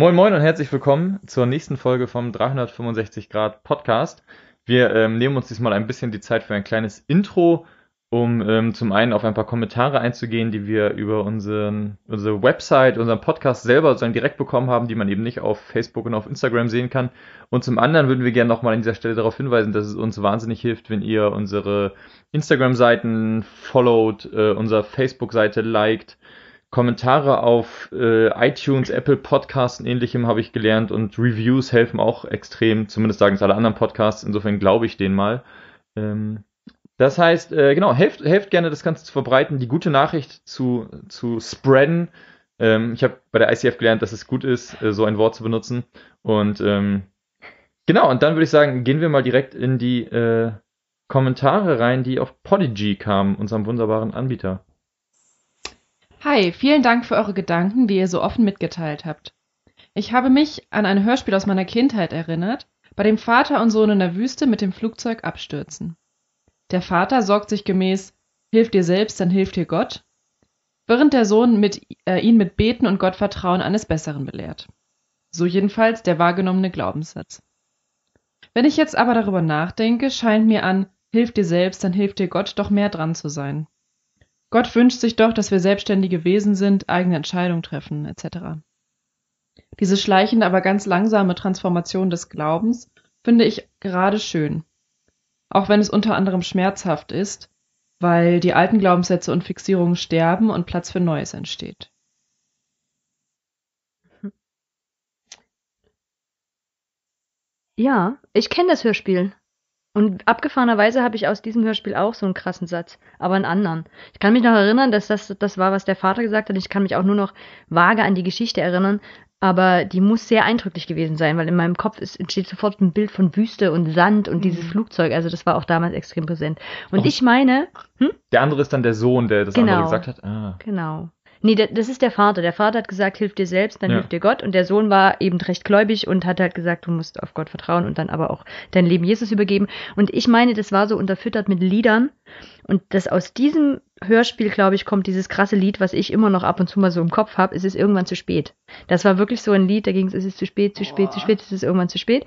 Moin Moin und herzlich willkommen zur nächsten Folge vom 365 Grad Podcast. Wir ähm, nehmen uns diesmal ein bisschen die Zeit für ein kleines Intro, um ähm, zum einen auf ein paar Kommentare einzugehen, die wir über unseren, unsere Website, unseren Podcast selber sozusagen direkt bekommen haben, die man eben nicht auf Facebook und auf Instagram sehen kann. Und zum anderen würden wir gerne nochmal an dieser Stelle darauf hinweisen, dass es uns wahnsinnig hilft, wenn ihr unsere Instagram-Seiten followt, äh, unsere Facebook-Seite liked, Kommentare auf äh, iTunes, Apple Podcasts und ähnlichem habe ich gelernt und Reviews helfen auch extrem, zumindest sagen es alle anderen Podcasts, insofern glaube ich denen mal. Ähm, das heißt, äh, genau, helft, helft gerne das Ganze zu verbreiten, die gute Nachricht zu, zu spreaden. Ähm, ich habe bei der ICF gelernt, dass es gut ist, äh, so ein Wort zu benutzen. Und ähm, genau, und dann würde ich sagen, gehen wir mal direkt in die äh, Kommentare rein, die auf Podigy kamen, unserem wunderbaren Anbieter. Hi, vielen Dank für eure Gedanken, die ihr so offen mitgeteilt habt. Ich habe mich an ein Hörspiel aus meiner Kindheit erinnert, bei dem Vater und Sohn in der Wüste mit dem Flugzeug abstürzen. Der Vater sorgt sich gemäß Hilf dir selbst, dann hilft dir Gott, während der Sohn mit, äh, ihn mit Beten und Gottvertrauen eines Besseren belehrt. So jedenfalls der wahrgenommene Glaubenssatz. Wenn ich jetzt aber darüber nachdenke, scheint mir an Hilf dir selbst, dann hilft dir Gott doch mehr dran zu sein. Gott wünscht sich doch, dass wir selbstständige Wesen sind, eigene Entscheidungen treffen, etc. Diese schleichende, aber ganz langsame Transformation des Glaubens finde ich gerade schön. Auch wenn es unter anderem schmerzhaft ist, weil die alten Glaubenssätze und Fixierungen sterben und Platz für Neues entsteht. Ja, ich kenne das Hörspiel. Und abgefahrenerweise habe ich aus diesem Hörspiel auch so einen krassen Satz, aber einen anderen. Ich kann mich noch erinnern, dass das das war, was der Vater gesagt hat. Ich kann mich auch nur noch vage an die Geschichte erinnern, aber die muss sehr eindrücklich gewesen sein, weil in meinem Kopf ist, entsteht sofort ein Bild von Wüste und Sand und mhm. dieses Flugzeug. Also das war auch damals extrem präsent. Und oh. ich meine, hm? der andere ist dann der Sohn, der das genau. andere gesagt hat. Ah. Genau. Nee, das ist der Vater. Der Vater hat gesagt, hilf dir selbst, dann ja. hilft dir Gott. Und der Sohn war eben recht gläubig und hat halt gesagt, du musst auf Gott vertrauen und dann aber auch dein Leben Jesus übergeben. Und ich meine, das war so unterfüttert mit Liedern. Und das aus diesem Hörspiel, glaube ich, kommt dieses krasse Lied, was ich immer noch ab und zu mal so im Kopf habe, es ist irgendwann zu spät. Das war wirklich so ein Lied, da ging es, es ist zu spät, zu spät, Boah. zu spät, es ist irgendwann zu spät.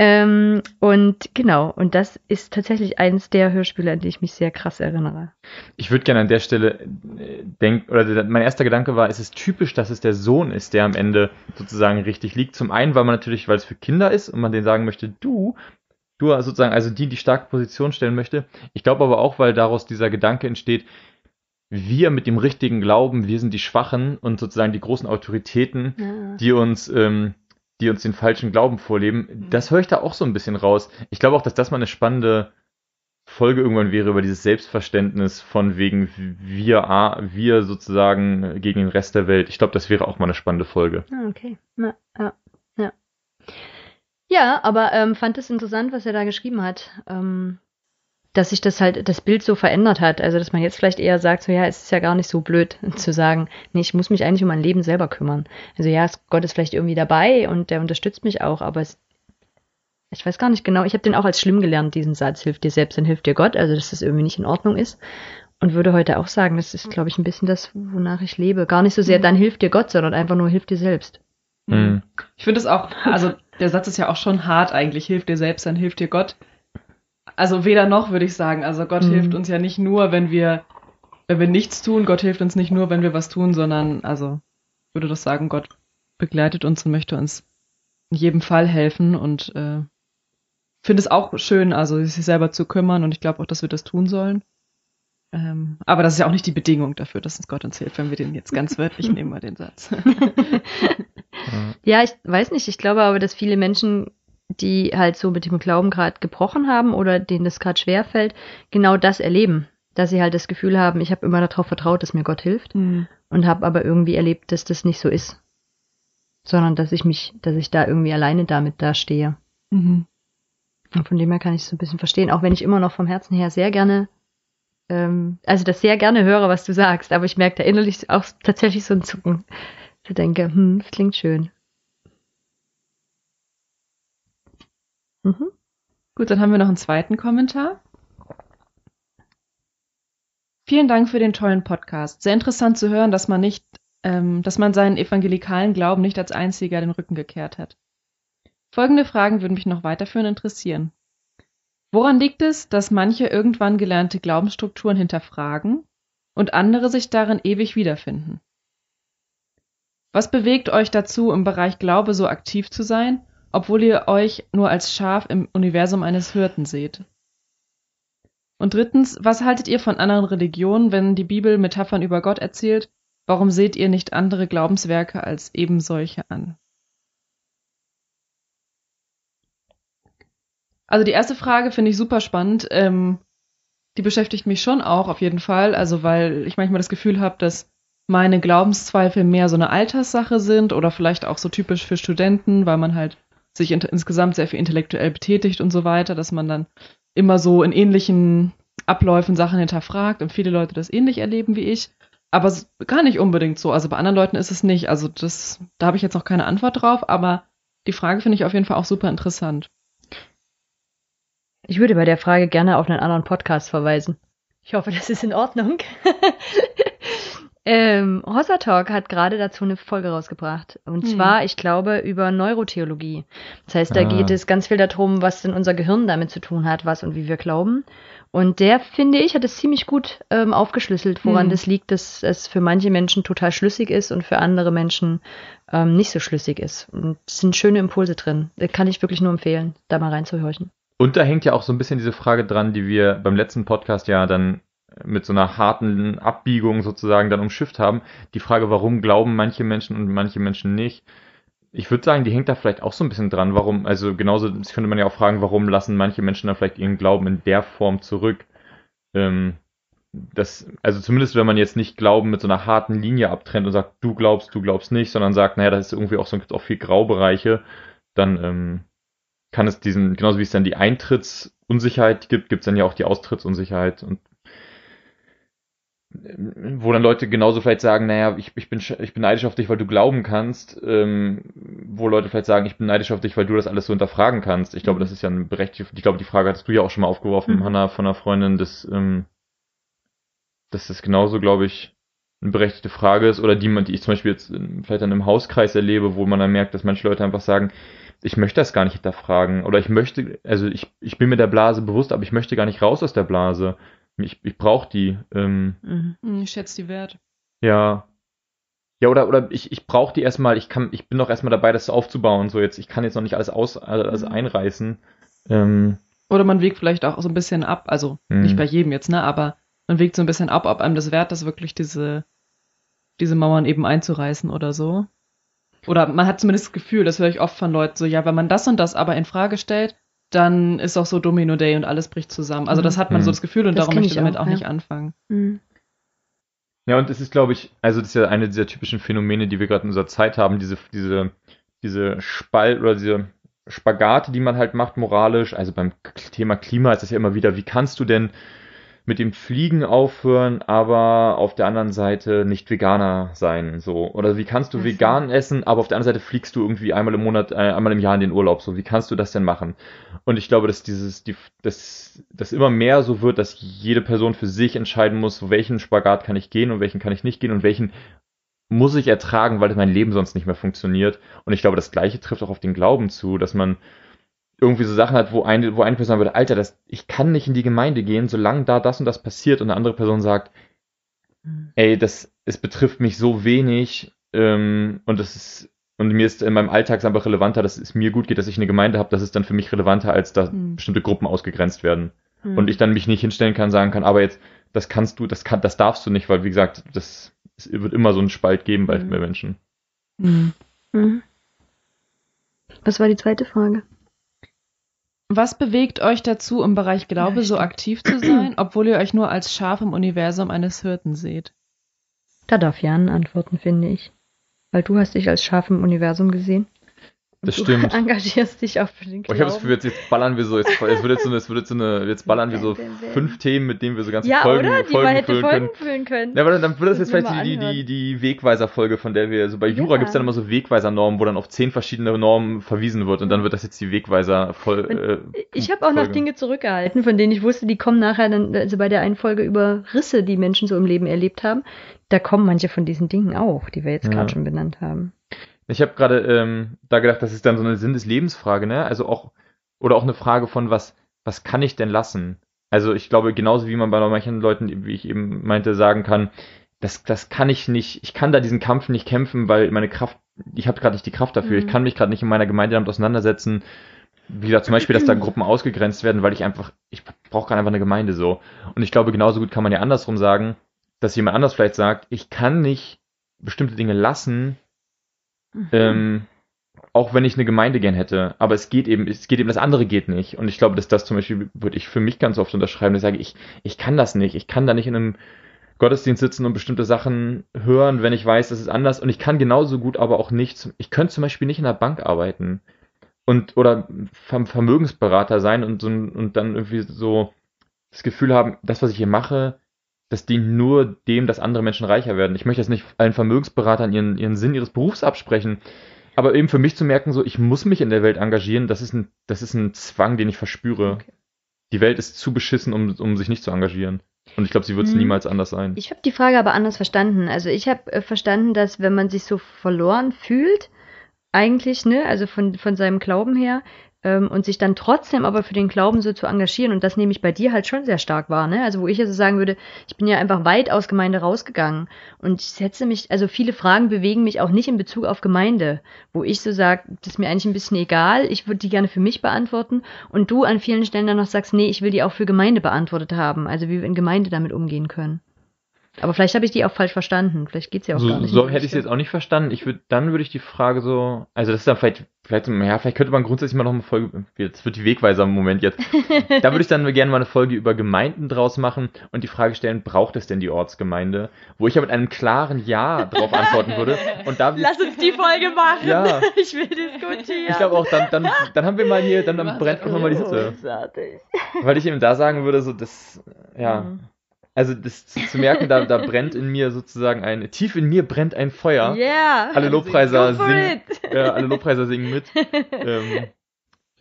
Ähm, und genau, und das ist tatsächlich eins der Hörspiele, an die ich mich sehr krass erinnere. Ich würde gerne an der Stelle äh, denken, oder mein erster Gedanke war, es ist typisch, dass es der Sohn ist, der am Ende sozusagen richtig liegt. Zum einen, weil man natürlich, weil es für Kinder ist und man denen sagen möchte, du, du sozusagen, also die, die starke Position stellen möchte. Ich glaube aber auch, weil daraus dieser Gedanke entsteht, wir mit dem richtigen Glauben, wir sind die Schwachen und sozusagen die großen Autoritäten, ja. die uns, ähm, die uns den falschen Glauben vorleben. Mhm. Das höre ich da auch so ein bisschen raus. Ich glaube auch, dass das mal eine spannende Folge irgendwann wäre über dieses Selbstverständnis von wegen wir, wir sozusagen gegen den Rest der Welt. Ich glaube, das wäre auch mal eine spannende Folge. Ah, okay. Ja, ja, ja. Ja, aber ähm, fand es interessant, was er da geschrieben hat. Ähm, dass sich das halt, das Bild so verändert hat. Also, dass man jetzt vielleicht eher sagt, so ja, es ist ja gar nicht so blöd zu sagen, nee, ich muss mich eigentlich um mein Leben selber kümmern. Also ja, Gott ist vielleicht irgendwie dabei und der unterstützt mich auch, aber es, ich weiß gar nicht genau, ich habe den auch als schlimm gelernt, diesen Satz, hilft dir selbst, dann hilft dir Gott, also dass das irgendwie nicht in Ordnung ist. Und würde heute auch sagen, das ist, glaube ich, ein bisschen das, wonach ich lebe. Gar nicht so sehr, dann hilft dir Gott, sondern einfach nur hilft dir selbst. Mhm. Ich finde es auch, also der Satz ist ja auch schon hart eigentlich, hilft dir selbst, dann hilft dir Gott. Also weder noch, würde ich sagen. Also Gott mhm. hilft uns ja nicht nur, wenn wir, wenn wir nichts tun. Gott hilft uns nicht nur, wenn wir was tun, sondern, also, ich würde das sagen, Gott begleitet uns und möchte uns in jedem Fall helfen und äh, finde es auch schön, also sich selber zu kümmern und ich glaube auch, dass wir das tun sollen. Ähm, aber das ist ja auch nicht die Bedingung dafür, dass uns Gott uns hilft, wenn wir den jetzt ganz wörtlich nehmen, mal den Satz. ja, ich weiß nicht. Ich glaube aber, dass viele Menschen die halt so mit dem Glauben gerade gebrochen haben oder denen das gerade schwerfällt, genau das erleben. Dass sie halt das Gefühl haben, ich habe immer darauf vertraut, dass mir Gott hilft mhm. und habe aber irgendwie erlebt, dass das nicht so ist. Sondern dass ich mich, dass ich da irgendwie alleine damit dastehe. Mhm. Und von dem her kann ich es so ein bisschen verstehen, auch wenn ich immer noch vom Herzen her sehr gerne, ähm, also das sehr gerne höre, was du sagst, aber ich merke da innerlich auch tatsächlich so ein Zucken. Ich denke, hm, das klingt schön. Gut, dann haben wir noch einen zweiten Kommentar. Vielen Dank für den tollen Podcast. Sehr interessant zu hören, dass man nicht ähm, dass man seinen evangelikalen Glauben nicht als einziger den Rücken gekehrt hat. Folgende Fragen würden mich noch weiterführend interessieren. Woran liegt es, dass manche irgendwann gelernte Glaubensstrukturen hinterfragen und andere sich darin ewig wiederfinden? Was bewegt euch dazu, im Bereich Glaube so aktiv zu sein, obwohl ihr euch nur als Schaf im Universum eines Hirten seht? Und drittens, was haltet ihr von anderen Religionen, wenn die Bibel Metaphern über Gott erzählt? Warum seht ihr nicht andere Glaubenswerke als eben solche an? Also die erste Frage finde ich super spannend. Ähm, die beschäftigt mich schon auch auf jeden Fall. Also weil ich manchmal das Gefühl habe, dass meine Glaubenszweifel mehr so eine Alterssache sind oder vielleicht auch so typisch für Studenten, weil man halt sich in, insgesamt sehr viel intellektuell betätigt und so weiter, dass man dann immer so in ähnlichen Abläufen Sachen hinterfragt und viele Leute das ähnlich erleben wie ich. Aber gar nicht unbedingt so. Also bei anderen Leuten ist es nicht. Also das, da habe ich jetzt noch keine Antwort drauf, aber die Frage finde ich auf jeden Fall auch super interessant. Ich würde bei der Frage gerne auf einen anderen Podcast verweisen. Ich hoffe, das ist in Ordnung. ähm, Hossa Talk hat gerade dazu eine Folge rausgebracht. Und hm. zwar, ich glaube, über Neurotheologie. Das heißt, da ah. geht es ganz viel darum, was denn unser Gehirn damit zu tun hat, was und wie wir glauben. Und der, finde ich, hat es ziemlich gut ähm, aufgeschlüsselt, woran hm. das liegt, dass es für manche Menschen total schlüssig ist und für andere Menschen ähm, nicht so schlüssig ist. Und es sind schöne Impulse drin. Das kann ich wirklich nur empfehlen, da mal reinzuhorchen. Und da hängt ja auch so ein bisschen diese Frage dran, die wir beim letzten Podcast ja dann mit so einer harten Abbiegung sozusagen dann umschifft haben. Die Frage, warum glauben manche Menschen und manche Menschen nicht. Ich würde sagen, die hängt da vielleicht auch so ein bisschen dran. Warum, also genauso das könnte man ja auch fragen, warum lassen manche Menschen dann vielleicht ihren Glauben in der Form zurück? Ähm, das, also zumindest wenn man jetzt nicht Glauben mit so einer harten Linie abtrennt und sagt, du glaubst, du glaubst nicht, sondern sagt, naja, das ist irgendwie auch so, gibt auch viel Graubereiche, dann ähm, kann es diesen, genauso wie es dann die Eintrittsunsicherheit gibt, gibt es dann ja auch die Austrittsunsicherheit und wo dann Leute genauso vielleicht sagen, naja, ich, ich, bin, ich bin neidisch auf dich, weil du glauben kannst, ähm, wo Leute vielleicht sagen, ich bin neidisch auf dich, weil du das alles so hinterfragen kannst. Ich glaube, das ist ja ein berechtigt, ich glaube, die Frage hattest du ja auch schon mal aufgeworfen, mhm. Hanna, von einer Freundin, dass, ähm, dass das genauso, glaube ich, eine berechtigte Frage ist oder die, man, die ich zum Beispiel jetzt vielleicht dann im Hauskreis erlebe, wo man dann merkt, dass manche Leute einfach sagen, ich möchte das gar nicht hinterfragen. Oder ich möchte, also ich, ich bin mir der Blase bewusst, aber ich möchte gar nicht raus aus der Blase. Ich, ich brauche die. Ähm, mhm. Ich schätze die wert. Ja. Ja, oder, oder ich, ich brauche die erstmal, ich kann, ich bin noch erstmal dabei, das aufzubauen. So jetzt, ich kann jetzt noch nicht alles aus, alles mhm. einreißen. Ähm, oder man wägt vielleicht auch so ein bisschen ab, also mhm. nicht bei jedem jetzt, ne, aber man wägt so ein bisschen ab, ob einem das wert ist, wirklich diese, diese Mauern eben einzureißen oder so. Oder man hat zumindest das Gefühl, das höre ich oft von Leuten so, ja, wenn man das und das aber in Frage stellt, dann ist auch so Domino Day und alles bricht zusammen. Also das hat man mhm. so das Gefühl und das darum möchte ich damit auch, auch ja. nicht anfangen. Mhm. Ja, und es ist, glaube ich, also das ist ja eine dieser typischen Phänomene, die wir gerade in unserer Zeit haben, diese, diese, diese Spalt oder diese Spagate, die man halt macht moralisch. Also beim Thema Klima ist es ja immer wieder, wie kannst du denn mit dem Fliegen aufhören, aber auf der anderen Seite nicht Veganer sein, so. Oder wie kannst du also. vegan essen, aber auf der anderen Seite fliegst du irgendwie einmal im Monat, äh, einmal im Jahr in den Urlaub, so. Wie kannst du das denn machen? Und ich glaube, dass dieses, die, dass, dass immer mehr so wird, dass jede Person für sich entscheiden muss, welchen Spagat kann ich gehen und welchen kann ich nicht gehen und welchen muss ich ertragen, weil mein Leben sonst nicht mehr funktioniert. Und ich glaube, das Gleiche trifft auch auf den Glauben zu, dass man irgendwie so Sachen hat, wo eine, wo eine Person würde, Alter, das, ich kann nicht in die Gemeinde gehen, solange da das und das passiert und eine andere Person sagt, hm. ey, das, es betrifft mich so wenig ähm, und das ist und mir ist in meinem Alltag einfach relevanter, dass es mir gut geht, dass ich eine Gemeinde habe, das ist dann für mich relevanter, als dass mhm. bestimmte Gruppen ausgegrenzt werden. Mhm. Und ich dann mich nicht hinstellen kann, sagen kann, aber jetzt, das kannst du, das kann, das darfst du nicht, weil wie gesagt, das es wird immer so einen Spalt geben bei, mhm. Menschen. Mhm. Mhm. Was war die zweite Frage? Was bewegt euch dazu, im Bereich Glaube so aktiv zu sein, obwohl ihr euch nur als Schaf im Universum eines Hirten seht? Da darf Jan antworten, finde ich. Weil du hast dich als Schaf im Universum gesehen. Das du stimmt. engagierst dich auch für den Oh, Glauben. ich habe das Gefühl, jetzt, jetzt ballern wir so, jetzt, jetzt wird jetzt so eine, jetzt wird jetzt so eine, jetzt ballern wir so fünf Themen, mit denen wir so ganze ja, Folgen, oder? Die Folgen man hätte füllen Folgen können. füllen können. Ja, aber dann, dann wird das jetzt vielleicht die, die, die Wegweiser-Folge, von der wir so bei Jura Ja. gibt's dann immer so Wegweiser-Normen, wo dann auf zehn verschiedene Normen verwiesen wird und dann wird das jetzt die Wegweiser voll. Und Äh, Ich habe auch noch. Dinge zurückgehalten, von denen ich wusste, die kommen nachher dann, also bei der einen Folge über Risse, die Menschen so im Leben erlebt haben. Da kommen manche von diesen Dingen auch, die wir jetzt Ja. gerade schon benannt haben. Ich habe gerade ähm, da gedacht, das ist dann so eine Sinn des Lebensfrage, ne? Also auch oder auch eine Frage von was was kann ich denn lassen? Also ich glaube genauso wie man bei manchen Leuten, wie ich eben meinte, sagen kann, das das kann ich nicht, ich kann da diesen Kampf nicht kämpfen, weil meine Kraft, ich habe gerade nicht die Kraft dafür, Mhm. ich kann mich gerade nicht in meiner Gemeinde damit auseinandersetzen. Wie gesagt, zum Beispiel, dass da Gruppen ausgegrenzt werden, weil ich einfach, ich brauche gerade einfach eine Gemeinde so. Und ich glaube, genauso gut kann man ja andersrum sagen, dass jemand anders vielleicht sagt, ich kann nicht bestimmte Dinge lassen, ähm, auch wenn ich eine Gemeinde gern hätte. Aber es geht eben, es geht eben, das andere geht nicht. Und ich glaube, dass das zum Beispiel würde ich für mich ganz oft unterschreiben, dass ich sage, ich, ich kann das nicht. Ich kann da nicht in einem Gottesdienst sitzen und bestimmte Sachen hören, wenn ich weiß, das ist anders. Und ich kann genauso gut aber auch nicht, ich könnte zum Beispiel nicht in der Bank arbeiten und oder Ver Vermögensberater sein und, so, und dann irgendwie so das Gefühl haben, das, was ich hier mache, das dient nur dem, dass andere Menschen reicher werden. Ich möchte jetzt nicht allen Vermögensberatern ihren, ihren Sinn ihres Berufs absprechen, aber eben für mich zu merken, so, ich muss mich in der Welt engagieren, das ist ein, das ist ein Zwang, den ich verspüre. Okay. Die Welt ist zu beschissen, um, um sich nicht zu engagieren. Und ich glaube, sie wird es Hm. niemals anders sein. Ich habe die Frage aber anders verstanden. Also ich habe äh, verstanden, dass wenn man sich so verloren fühlt, eigentlich, ne, also von, von seinem Glauben her, ähm, und sich dann trotzdem aber für den Glauben so zu engagieren, und das nehme ich bei dir halt schon sehr stark wahr, ne? Also wo ich also sagen würde, ich bin ja einfach weit aus Gemeinde rausgegangen und ich setze mich, also viele Fragen bewegen mich auch nicht in Bezug auf Gemeinde, wo ich so sage, das ist mir eigentlich ein bisschen egal, ich würde die gerne für mich beantworten und du an vielen Stellen dann noch sagst, nee, ich will die auch für Gemeinde beantwortet haben, also wie wir in Gemeinde damit umgehen können. Aber vielleicht habe ich die auch falsch verstanden. Vielleicht geht's ja auch so gar nicht. so hätte ich es jetzt auch nicht verstanden. Ich würde, dann würde ich die Frage so, also das ist dann vielleicht, vielleicht, ja, vielleicht könnte man grundsätzlich mal noch eine Folge, jetzt wird die Wegweiser im Moment jetzt. da würde ich dann gerne mal eine Folge über Gemeinden draus machen und die Frage stellen, braucht es denn die Ortsgemeinde? Wo ich ja mit einem klaren Ja drauf antworten würde. Und da Lass uns die Folge machen. Ja. Ich will diskutieren. ich glaube auch, dann, dann, dann haben wir mal hier, dann, dann brennt einfach mal die Hitze. Großartig. Weil ich eben da sagen würde, so das, ja, Mhm. Also das zu merken, da, da brennt in mir sozusagen ein, tief in mir brennt ein Feuer. Yeah. Alle Lobpreiser singen, ja, alle Lobpreiser singen mit. ähm,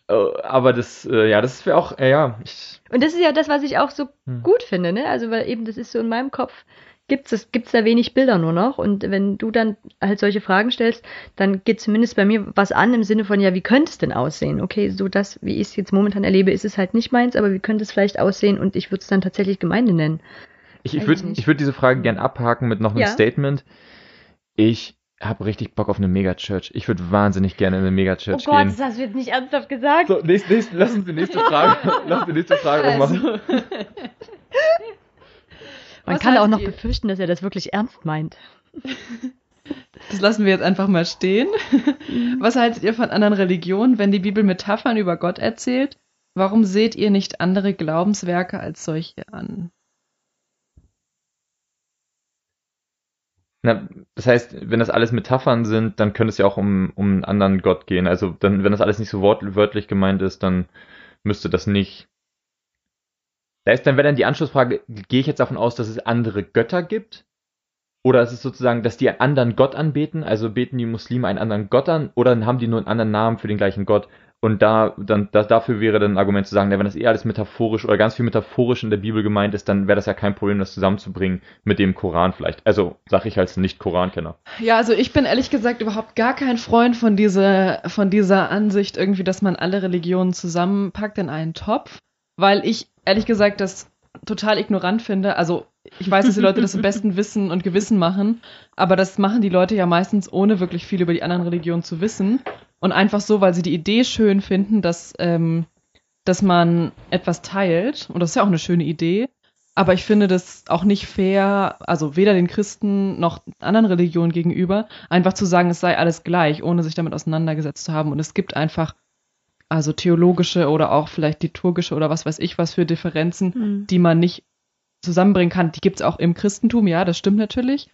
äh, aber das, äh, ja, das wäre auch, äh, ja, ich, Und das ist ja das, was ich auch so Hm. gut finde, ne? Also, weil eben das ist so in meinem Kopf, gibt's es, gibt's da wenig Bilder nur noch. Und wenn du dann halt solche Fragen stellst, dann geht zumindest bei mir was an im Sinne von, ja, wie könnte es denn aussehen? Okay, so das, wie ich es jetzt momentan erlebe, ist es halt nicht meins, aber wie könnte es vielleicht aussehen? Und ich würde es dann tatsächlich Gemeinde nennen. ich, ich würde ich würd diese Frage gern abhaken mit noch einem Ja. Statement. Ich habe richtig Bock auf eine Megachurch. Ich würde wahnsinnig gerne in eine Megachurch gehen. Oh hast du jetzt nicht ernsthaft gesagt. So, nächst, nächst, lass uns die nächste Frage, lass uns die nächste Frage Also, machen. Man Was kann auch noch ihr- befürchten, dass er das wirklich ernst meint. Das lassen wir jetzt einfach mal stehen. Was haltet ihr von anderen Religionen, wenn die Bibel Metaphern über Gott erzählt? Warum seht ihr nicht andere Glaubenswerke als solche an? Na, das heißt, wenn das alles Metaphern sind, dann könnte es ja auch um, um einen anderen Gott gehen. Also dann, wenn das alles nicht so wort, wörtlich gemeint ist, dann müsste das nicht. Da ist dann, wenn dann die Anschlussfrage, gehe ich jetzt davon aus, dass es andere Götter gibt? Oder ist es sozusagen, dass die einen anderen Gott anbeten? Also beten die Muslime einen anderen Gott an? Oder haben die nur einen anderen Namen für den gleichen Gott? Und da, dann, da, dafür wäre dann ein Argument zu sagen, wenn das eh alles metaphorisch oder ganz viel metaphorisch in der Bibel gemeint ist, dann wäre das ja kein Problem, das zusammenzubringen mit dem Koran vielleicht. Also, sag ich als Nicht-Korankenner. Ja, also ich bin ehrlich gesagt überhaupt gar kein Freund von dieser, von dieser Ansicht irgendwie, dass man alle Religionen zusammenpackt in einen Topf, weil ich ehrlich gesagt das total ignorant finde. Also ich weiß, dass die Leute das im besten Wissen und Gewissen machen, aber das machen die Leute ja meistens ohne wirklich viel über die anderen Religionen zu wissen und einfach so, weil sie die Idee schön finden, dass, ähm, dass man etwas teilt und das ist ja auch eine schöne Idee. Aber ich finde das auch nicht fair, also weder den Christen noch anderen Religionen gegenüber, einfach zu sagen, es sei alles gleich, ohne sich damit auseinandergesetzt zu haben. Und es gibt einfach, also theologische oder auch vielleicht liturgische oder was weiß ich was für Differenzen, Hm. die man nicht zusammenbringen kann. Die gibt es auch im Christentum, ja, das stimmt natürlich.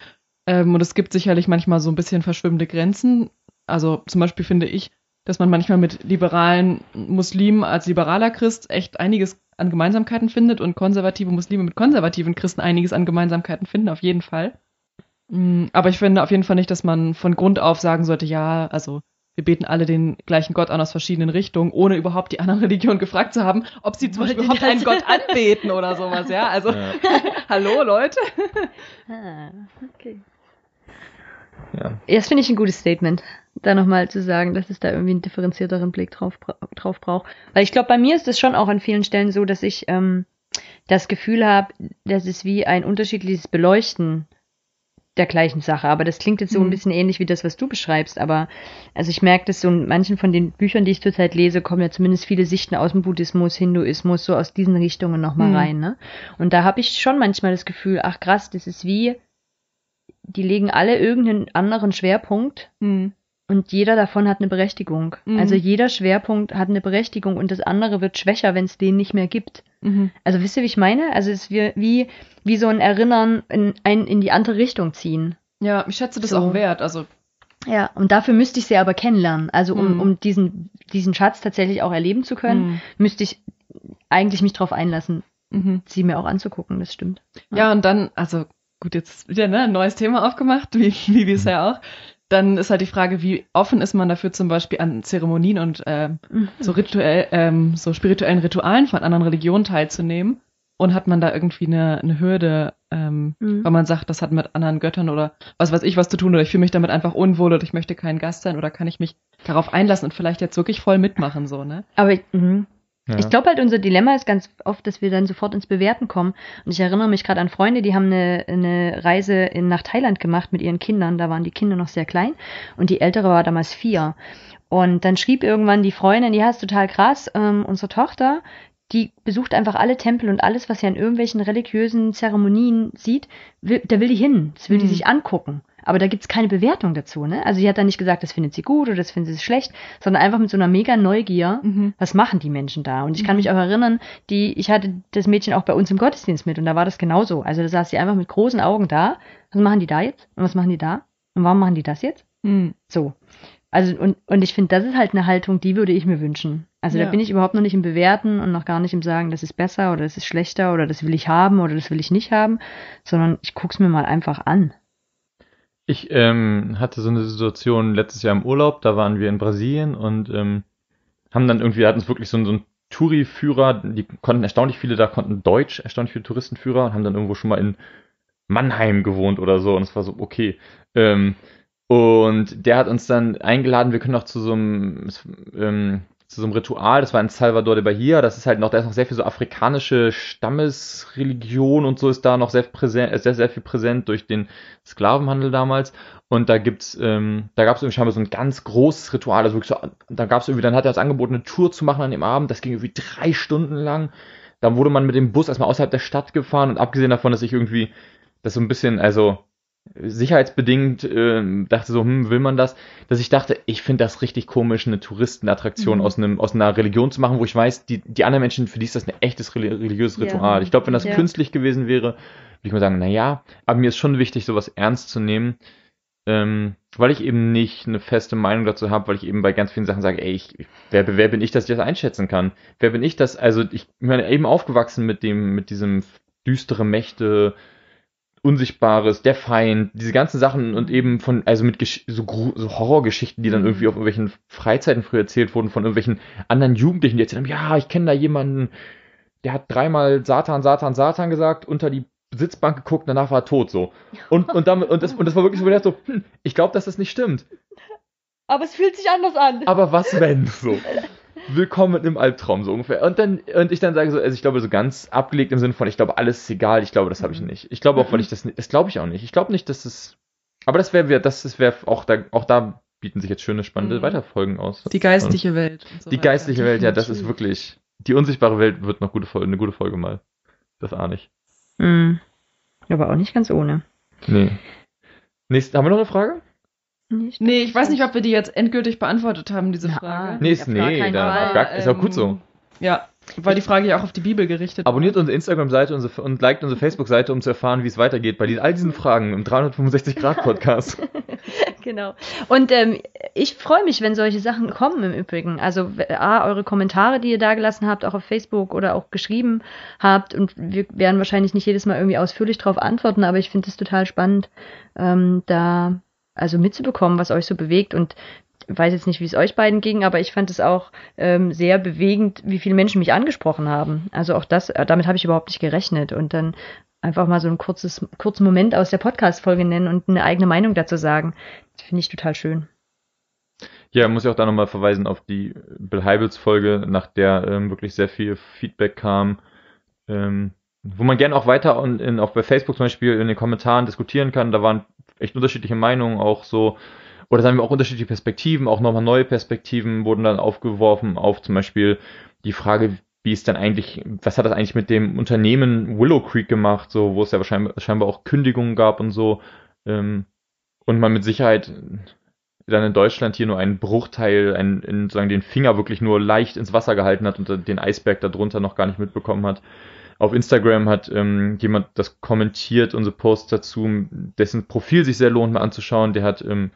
Ähm, und es gibt sicherlich manchmal so ein bisschen verschwimmende Grenzen. Also zum Beispiel finde ich, dass man manchmal mit liberalen Muslimen als liberaler Christ echt einiges an Gemeinsamkeiten findet und konservative Muslime mit konservativen Christen einiges an Gemeinsamkeiten finden, auf jeden Fall. Mm, Aber ich finde auf jeden Fall nicht, dass man von Grund auf sagen sollte, ja, also wir beten alle den gleichen Gott an aus verschiedenen Richtungen, ohne überhaupt die anderen Religionen gefragt zu haben, ob sie zum Beispiel überhaupt einen Gott anbeten oder sowas, ja. Also, Ja. hallo Leute. Ah, okay. Ja. Das finde ich ein gutes Statement, da nochmal zu sagen, dass es da irgendwie einen differenzierteren Blick drauf, drauf braucht. Weil ich glaube, bei mir ist es schon auch an vielen Stellen so, dass ich ähm, das Gefühl habe, das ist wie ein unterschiedliches Beleuchten der gleichen Sache. Aber das klingt jetzt so ein Mhm. bisschen ähnlich wie das, was du beschreibst. Aber also ich merke das so in manchen von den Büchern, die ich zurzeit lese, kommen ja zumindest viele Sichten aus dem Buddhismus, Hinduismus, so aus diesen Richtungen nochmal Mhm. rein. Ne? Und da habe ich schon manchmal das Gefühl, ach krass, das ist wie, die legen alle irgendeinen anderen Schwerpunkt Hm. Und jeder davon hat eine Berechtigung. Mhm. Also jeder Schwerpunkt hat eine Berechtigung und das andere wird schwächer, wenn es den nicht mehr gibt. Mhm. Also wisst ihr, wie ich meine? Also es ist wie, wie, wie so ein Erinnern in, ein, in die andere Richtung ziehen. Ja, ich schätze das So. auch wert. Also, Ja, und dafür müsste ich sie aber kennenlernen. Also um, Mhm. um diesen, diesen Schatz tatsächlich auch erleben zu können, hm. müsste ich eigentlich mich darauf einlassen, Mhm. sie mir auch anzugucken, das stimmt. Ja, und dann, also gut, jetzt wieder ne, ein neues Thema aufgemacht, wie, wie bisher auch. Dann ist halt die Frage, wie offen ist man dafür zum Beispiel an Zeremonien und ähm, Mhm. so rituell, ähm, so spirituellen Ritualen von anderen Religionen teilzunehmen? Und hat man da irgendwie eine, eine Hürde, ähm, Mhm. weil man sagt, das hat mit anderen Göttern oder was weiß ich was zu tun oder ich fühle mich damit einfach unwohl oder ich möchte kein Gast sein oder kann ich mich darauf einlassen und vielleicht jetzt wirklich voll mitmachen, so, ne? Aber mhm. Ja. Ich glaube halt, unser Dilemma ist ganz oft, dass wir dann sofort ins Bewerten kommen. Und ich erinnere mich gerade an Freunde, die haben eine, eine Reise in, nach Thailand gemacht mit ihren Kindern. Da waren die Kinder noch sehr klein und die ältere war damals vier. Und dann schrieb irgendwann die Freundin, ja, ist total krass, ähm, unsere Tochter, die besucht einfach alle Tempel und alles, was sie an irgendwelchen religiösen Zeremonien sieht, will, da will die hin. Das will die Mhm. sich angucken. Aber da gibt's keine Bewertung dazu, ne? Also sie hat dann nicht gesagt, das findet sie gut oder das findet sie schlecht, sondern einfach mit so einer mega Neugier Mhm. was machen die Menschen da? Und ich kann mich auch erinnern, die, ich hatte das Mädchen auch bei uns im Gottesdienst mit und da war das genauso. Also da saß sie einfach mit großen Augen da. Was machen die da jetzt? Und was machen die da? Und warum machen die das jetzt? Hm. So. Also, und, und ich finde, das ist halt eine Haltung, die würde ich mir wünschen. Also Ja. da bin ich überhaupt noch nicht im Bewerten und noch gar nicht im Sagen, das ist besser oder das ist schlechter oder das will ich haben oder das will ich nicht haben, sondern ich guck's mir mal einfach an. Ich ähm, hatte so eine Situation letztes Jahr im Urlaub, da waren wir in Brasilien und ähm, haben dann irgendwie, hatten uns wirklich so, einen- so einen Touri-Führer, die konnten erstaunlich viele, da konnten Deutsch, erstaunlich viele Touristenführer und haben dann irgendwo schon mal in Mannheim gewohnt oder so und es war so, okay. Ähm, und der hat uns dann eingeladen, wir können auch zu so einem, ähm, zu so einem Ritual, das war in Salvador de Bahia, das ist halt noch, da ist noch sehr viel so afrikanische Stammesreligion und so ist da noch sehr präsent, äh, sehr, sehr viel präsent durch den Sklavenhandel damals. Und da gibt's, ähm, da gab's irgendwie scheinbar so ein ganz großes Ritual, also wirklich so, da gab's irgendwie, dann hat er uns angeboten, eine Tour zu machen an dem Abend, das ging irgendwie drei Stunden lang. Dann wurde man mit dem Bus erstmal außerhalb der Stadt gefahren und abgesehen davon, dass ich irgendwie das so ein bisschen, also sicherheitsbedingt ähm, dachte so, hm, will man das? Dass ich dachte, ich finde das richtig komisch, eine Touristenattraktion Mhm. aus einem aus einer Religion zu machen, wo ich weiß, die die anderen Menschen, für die ist das ein echtes reli- religiöses Ja. Ritual. Ich glaube, wenn das Ja. künstlich gewesen wäre, würde ich mal sagen, na ja, aber mir ist schon wichtig, sowas ernst zu nehmen, ähm, weil ich eben nicht eine feste Meinung dazu habe, weil ich eben bei ganz vielen Sachen sage, ey, ich, wer, wer bin ich, dass ich das einschätzen kann? Wer bin ich, das, also ich bin eben aufgewachsen mit dem, mit diesem düstere Mächte, Unsichtbares, der Feind, diese ganzen Sachen und eben von, also mit Gesch so, so Horrorgeschichten, die dann Mhm. irgendwie auf irgendwelchen Freizeiten früher erzählt wurden, von irgendwelchen anderen Jugendlichen, die erzählt haben, ja, ich kenne da jemanden, der hat dreimal Satan, Satan, Satan gesagt, unter die Sitzbank geguckt, danach war er tot so. Und, und, damit, und, das, und das war wirklich so, wo ich dachte so, hm, ich glaube, dass das nicht stimmt. Aber es fühlt sich anders an. Aber was wenn so? Willkommen im Albtraum so ungefähr. Und dann und ich dann sage so, also ich glaube so ganz abgelegt im Sinne von, ich glaube alles ist egal. Ich glaube, das habe ich nicht. Ich glaube auch, weil ich das nicht, das glaube ich auch nicht. Ich glaube nicht, dass es. Aber das wäre, das wäre auch da, auch da bieten sich jetzt schöne spannende Mhm. Weiterfolgen aus. Die geistliche Welt. und so Die weiter. geistliche Welt, ja, das ist wirklich. Die unsichtbare Welt wird noch gute Folge, eine gute Folge mal. Das ahne ich. Mhm. Aber auch nicht ganz ohne. Nee. Nächst, haben wir noch eine Frage? Nicht? Nee, ich weiß nicht, ob wir die jetzt endgültig beantwortet haben, diese Ja, Frage. Nee, ist, nee, keinen da, Fall. gar, ist auch gut so. Ähm, Ja, weil die Frage ja auch auf die Bibel gerichtet Abonniert unsere Instagram-Seite und liked unsere Facebook-Seite, um zu erfahren, wie es weitergeht bei all diesen Fragen im 365-Grad-Podcast. Genau. Und ähm, ich freue mich, wenn solche Sachen kommen im Übrigen. Also A, eure Kommentare, die ihr da gelassen habt, auch auf Facebook oder auch geschrieben habt. Und wir werden wahrscheinlich nicht jedes Mal irgendwie ausführlich darauf antworten, aber ich finde es total spannend, ähm, da also mitzubekommen, was euch so bewegt. Und weiß jetzt nicht, wie es euch beiden ging, aber ich fand es auch ähm, sehr bewegend, wie viele Menschen mich angesprochen haben. Also auch das, äh, damit habe ich überhaupt nicht gerechnet. Und dann einfach mal so ein kurzes, kurzen Moment aus der Podcast-Folge nennen und eine eigene Meinung dazu sagen. Finde ich total schön. Ja, muss ich auch da nochmal verweisen auf die Bill Heibels Folge, nach der ähm, wirklich sehr viel Feedback kam, ähm, wo man gerne auch weiter und in, auch bei Facebook zum Beispiel in den Kommentaren diskutieren kann. Da waren echt unterschiedliche Meinungen, auch so oder sagen wir auch unterschiedliche Perspektiven, auch nochmal neue Perspektiven wurden dann aufgeworfen auf zum Beispiel die Frage, wie ist denn eigentlich, was hat das eigentlich mit dem Unternehmen Willow Creek gemacht, so, wo es ja wahrscheinlich scheinbar auch Kündigungen gab und so, ähm, und man mit Sicherheit dann in Deutschland hier nur einen Bruchteil, einen, in, sozusagen den Finger wirklich nur leicht ins Wasser gehalten hat und den Eisberg darunter noch gar nicht mitbekommen hat. Auf Instagram hat ähm, jemand das kommentiert, unsere Post dazu, dessen Profil sich sehr lohnt mal anzuschauen. Der hat ähm,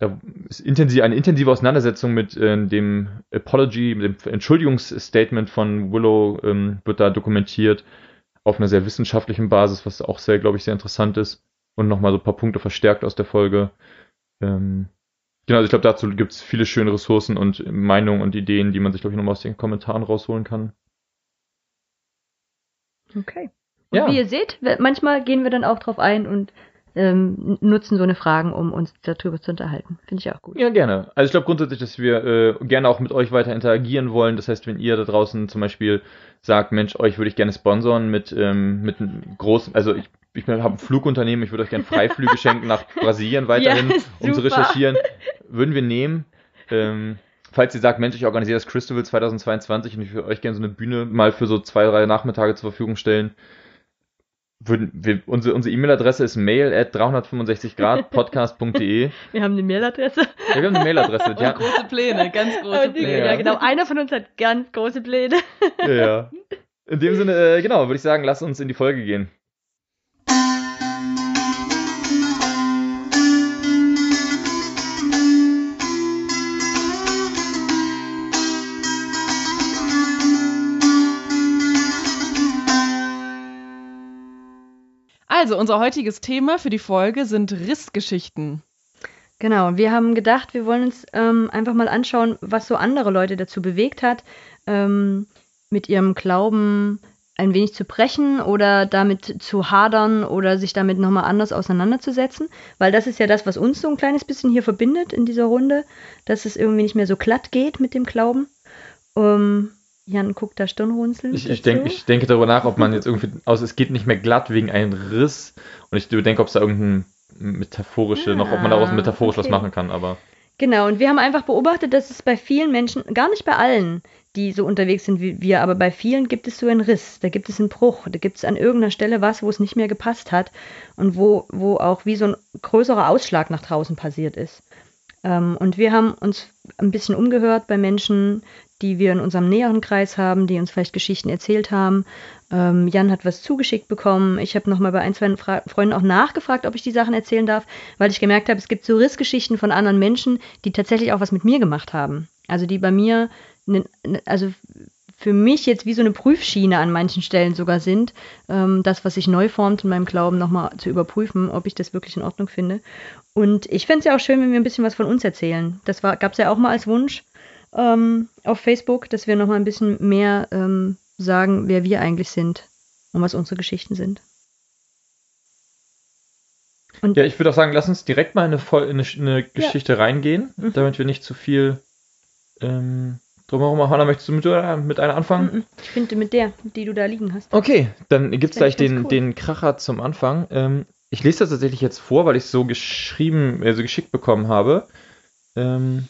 da ist intensiv, eine intensive Auseinandersetzung mit äh, dem Apology, mit dem Entschuldigungsstatement von Willow ähm, wird da dokumentiert auf einer sehr wissenschaftlichen Basis, was auch sehr, glaube ich, sehr interessant ist und nochmal so ein paar Punkte verstärkt aus der Folge. Ähm, genau, also ich glaube, dazu gibt es viele schöne Ressourcen und Meinungen und Ideen, die man sich, glaube ich, nochmal aus den Kommentaren rausholen kann. Okay. Und ja. wie ihr seht, manchmal gehen wir dann auch drauf ein und ähm, nutzen so eine Fragen, um uns darüber zu unterhalten. Finde ich auch gut. Ja, gerne. Also ich glaube grundsätzlich, dass wir äh, gerne auch mit euch weiter interagieren wollen. Das heißt, wenn ihr da draußen zum Beispiel sagt, Mensch, euch würde ich gerne sponsoren mit, ähm, mit einem großen, also ich, ich habe ein Flugunternehmen, ich würde euch gerne Freiflüge schenken nach Brasilien weiterhin, ja, um zu recherchieren. Würden wir nehmen. Ähm, falls ihr sagt, Mensch, ich organisiere das Christabel 2022 und ich würde euch gerne so eine Bühne mal für so zwei, drei Nachmittage zur Verfügung stellen, würden wir, unsere unsere E-Mail-Adresse ist mail at 365 grad podcast.de. Wir haben eine Mailadresse. Ja, wir haben eine Mailadresse. Ja. große Pläne, ganz große Pläne. Ja. ja. genau. Einer von uns hat ganz große Pläne. Ja, ja. In dem Sinne, äh, genau, würde ich sagen, lass uns in die Folge gehen. Also, unser heutiges Thema für die Folge sind Rissgeschichten. Genau, wir haben gedacht, wir wollen uns ähm, einfach mal anschauen, was so andere Leute dazu bewegt hat, ähm, mit ihrem Glauben ein wenig zu brechen oder damit zu hadern oder sich damit nochmal anders auseinanderzusetzen. Weil das ist ja das, was uns so ein kleines bisschen hier verbindet in dieser Runde, dass es irgendwie nicht mehr so glatt geht mit dem Glauben. Ähm, Jan guckt da stirnrunzelnd. Ich, ich, denk, ich denke darüber nach, ob man jetzt irgendwie, also es geht nicht mehr glatt wegen einem Riss. Und ich denke, ob es da irgendein metaphorische, ah, noch, ob man daraus metaphorisch okay. was machen kann, aber. Genau, und wir haben einfach beobachtet, dass es bei vielen Menschen, gar nicht bei allen, die so unterwegs sind wie wir, aber bei vielen gibt es so einen Riss, da gibt es einen Bruch, da gibt es an irgendeiner Stelle was, wo es nicht mehr gepasst hat und wo, wo auch wie so ein größerer Ausschlag nach draußen passiert ist. Ähm, und wir haben uns ein bisschen umgehört bei Menschen, die wir in unserem näheren Kreis haben, die uns vielleicht Geschichten erzählt haben. Ähm, Jan hat was zugeschickt bekommen. Ich habe nochmal bei ein, zwei Fra Freunden auch nachgefragt, ob ich die Sachen erzählen darf, weil ich gemerkt habe, es gibt so Rissgeschichten von anderen Menschen, die tatsächlich auch was mit mir gemacht haben. Also die bei mir, ne, also für mich jetzt wie so eine Prüfschiene an manchen Stellen sogar sind, ähm, das, was sich neu formt in meinem Glauben, nochmal zu überprüfen, ob ich das wirklich in Ordnung finde. Und ich fände es ja auch schön, wenn wir ein bisschen was von uns erzählen. Das gab es ja auch mal als Wunsch ähm, auf Facebook, dass wir nochmal ein bisschen mehr ähm, sagen, wer wir eigentlich sind und was unsere Geschichten sind. Und ja, ich würde auch sagen, lass uns direkt mal in eine, in eine Geschichte ja. reingehen, mhm. damit wir nicht zu viel ähm, drumherum machen. Hanna, möchtest du mit, mit einer anfangen? Mhm. Ich finde mit der, die du da liegen hast. Okay, dann gibt es gleich den, cool. den Kracher zum Anfang. Ähm, ich lese das tatsächlich jetzt vor, weil ich es so geschrieben, also geschickt bekommen habe. Ähm,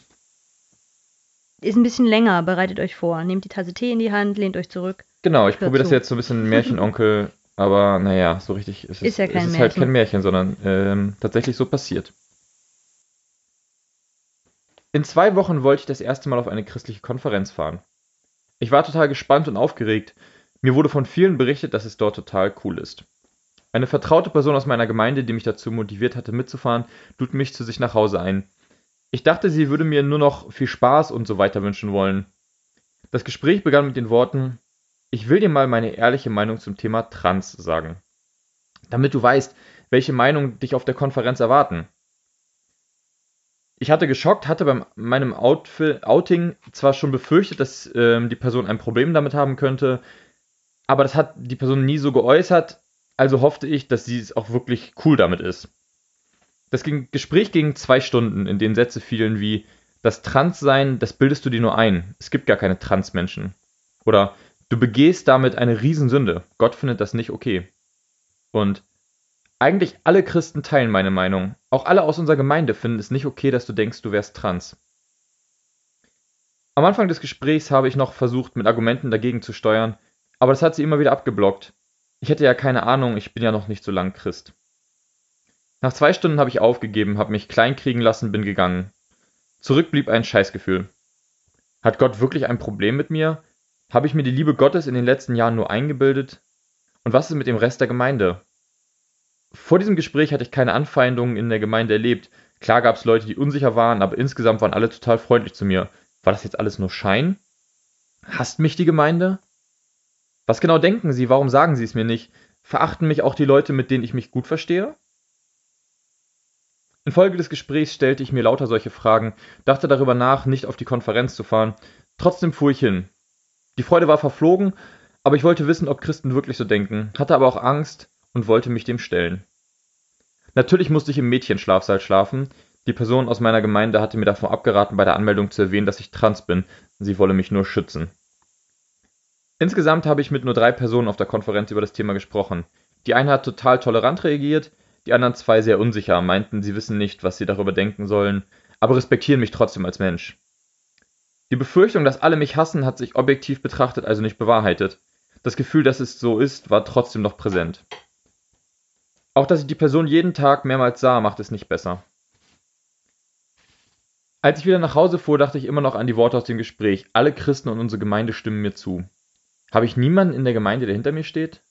ist ein bisschen länger, bereitet euch vor. Nehmt die Tasse Tee in die Hand, lehnt euch zurück. Genau, ich probiere das jetzt so ein bisschen Märchenonkel, aber naja, so richtig ist es, ist ja kein es ist Märchen. halt kein Märchen, sondern ähm, tatsächlich so passiert. In zwei Wochen wollte ich das erste Mal auf eine christliche Konferenz fahren. Ich war total gespannt und aufgeregt. Mir wurde von vielen berichtet, dass es dort total cool ist. Eine vertraute Person aus meiner Gemeinde, die mich dazu motiviert hatte, mitzufahren, lud mich zu sich nach Hause ein. Ich dachte, sie würde mir nur noch viel Spaß und so weiter wünschen wollen. Das Gespräch begann mit den Worten, ich will dir mal meine ehrliche Meinung zum Thema Trans sagen. Damit du weißt, welche Meinung dich auf der Konferenz erwarten. Ich hatte geschockt, hatte bei meinem Outing zwar schon befürchtet, dass ähm, die Person ein Problem damit haben könnte, aber das hat die Person nie so geäußert, also hoffte ich, dass sie es auch wirklich cool damit ist. Das Gespräch ging zwei Stunden, in denen Sätze fielen wie das Transsein, das bildest du dir nur ein. Es gibt gar keine Transmenschen. Oder du begehst damit eine Riesensünde. Gott findet das nicht okay. Und eigentlich alle Christen teilen meine Meinung. Auch alle aus unserer Gemeinde finden es nicht okay, dass du denkst, du wärst trans. Am Anfang des Gesprächs habe ich noch versucht, mit Argumenten dagegen zu steuern, aber das hat sie immer wieder abgeblockt. Ich hätte ja keine Ahnung, ich bin ja noch nicht so lang Christ. Nach zwei Stunden habe ich aufgegeben, habe mich kleinkriegen lassen, bin gegangen. Zurück blieb ein Scheißgefühl. Hat Gott wirklich ein Problem mit mir? Habe ich mir die Liebe Gottes in den letzten Jahren nur eingebildet? Und was ist mit dem Rest der Gemeinde? Vor diesem Gespräch hatte ich keine Anfeindungen in der Gemeinde erlebt. Klar gab es Leute, die unsicher waren, aber insgesamt waren alle total freundlich zu mir. War das jetzt alles nur Schein? Hasst mich die Gemeinde? Was genau denken Sie? Warum sagen Sie es mir nicht? Verachten mich auch die Leute, mit denen ich mich gut verstehe? Infolge des Gesprächs stellte ich mir lauter solche Fragen, dachte darüber nach, nicht auf die Konferenz zu fahren. Trotzdem fuhr ich hin. Die Freude war verflogen, aber ich wollte wissen, ob Christen wirklich so denken, hatte aber auch Angst und wollte mich dem stellen. Natürlich musste ich im Mädchenschlafsaal schlafen. Die Person aus meiner Gemeinde hatte mir davon abgeraten, bei der Anmeldung zu erwähnen, dass ich trans bin. Sie wolle mich nur schützen. Insgesamt habe ich mit nur drei Personen auf der Konferenz über das Thema gesprochen. Die eine hat total tolerant reagiert, die anderen zwei sehr unsicher, meinten, sie wissen nicht, was sie darüber denken sollen, aber respektieren mich trotzdem als Mensch. Die Befürchtung, dass alle mich hassen, hat sich objektiv betrachtet also nicht bewahrheitet. Das Gefühl, dass es so ist, war trotzdem noch präsent. Auch dass ich die Person jeden Tag mehrmals sah, macht es nicht besser. Als ich wieder nach Hause fuhr, dachte ich immer noch an die Worte aus dem Gespräch. Alle Christen und unsere Gemeinde stimmen mir zu. Habe ich niemanden in der Gemeinde, der hinter mir steht?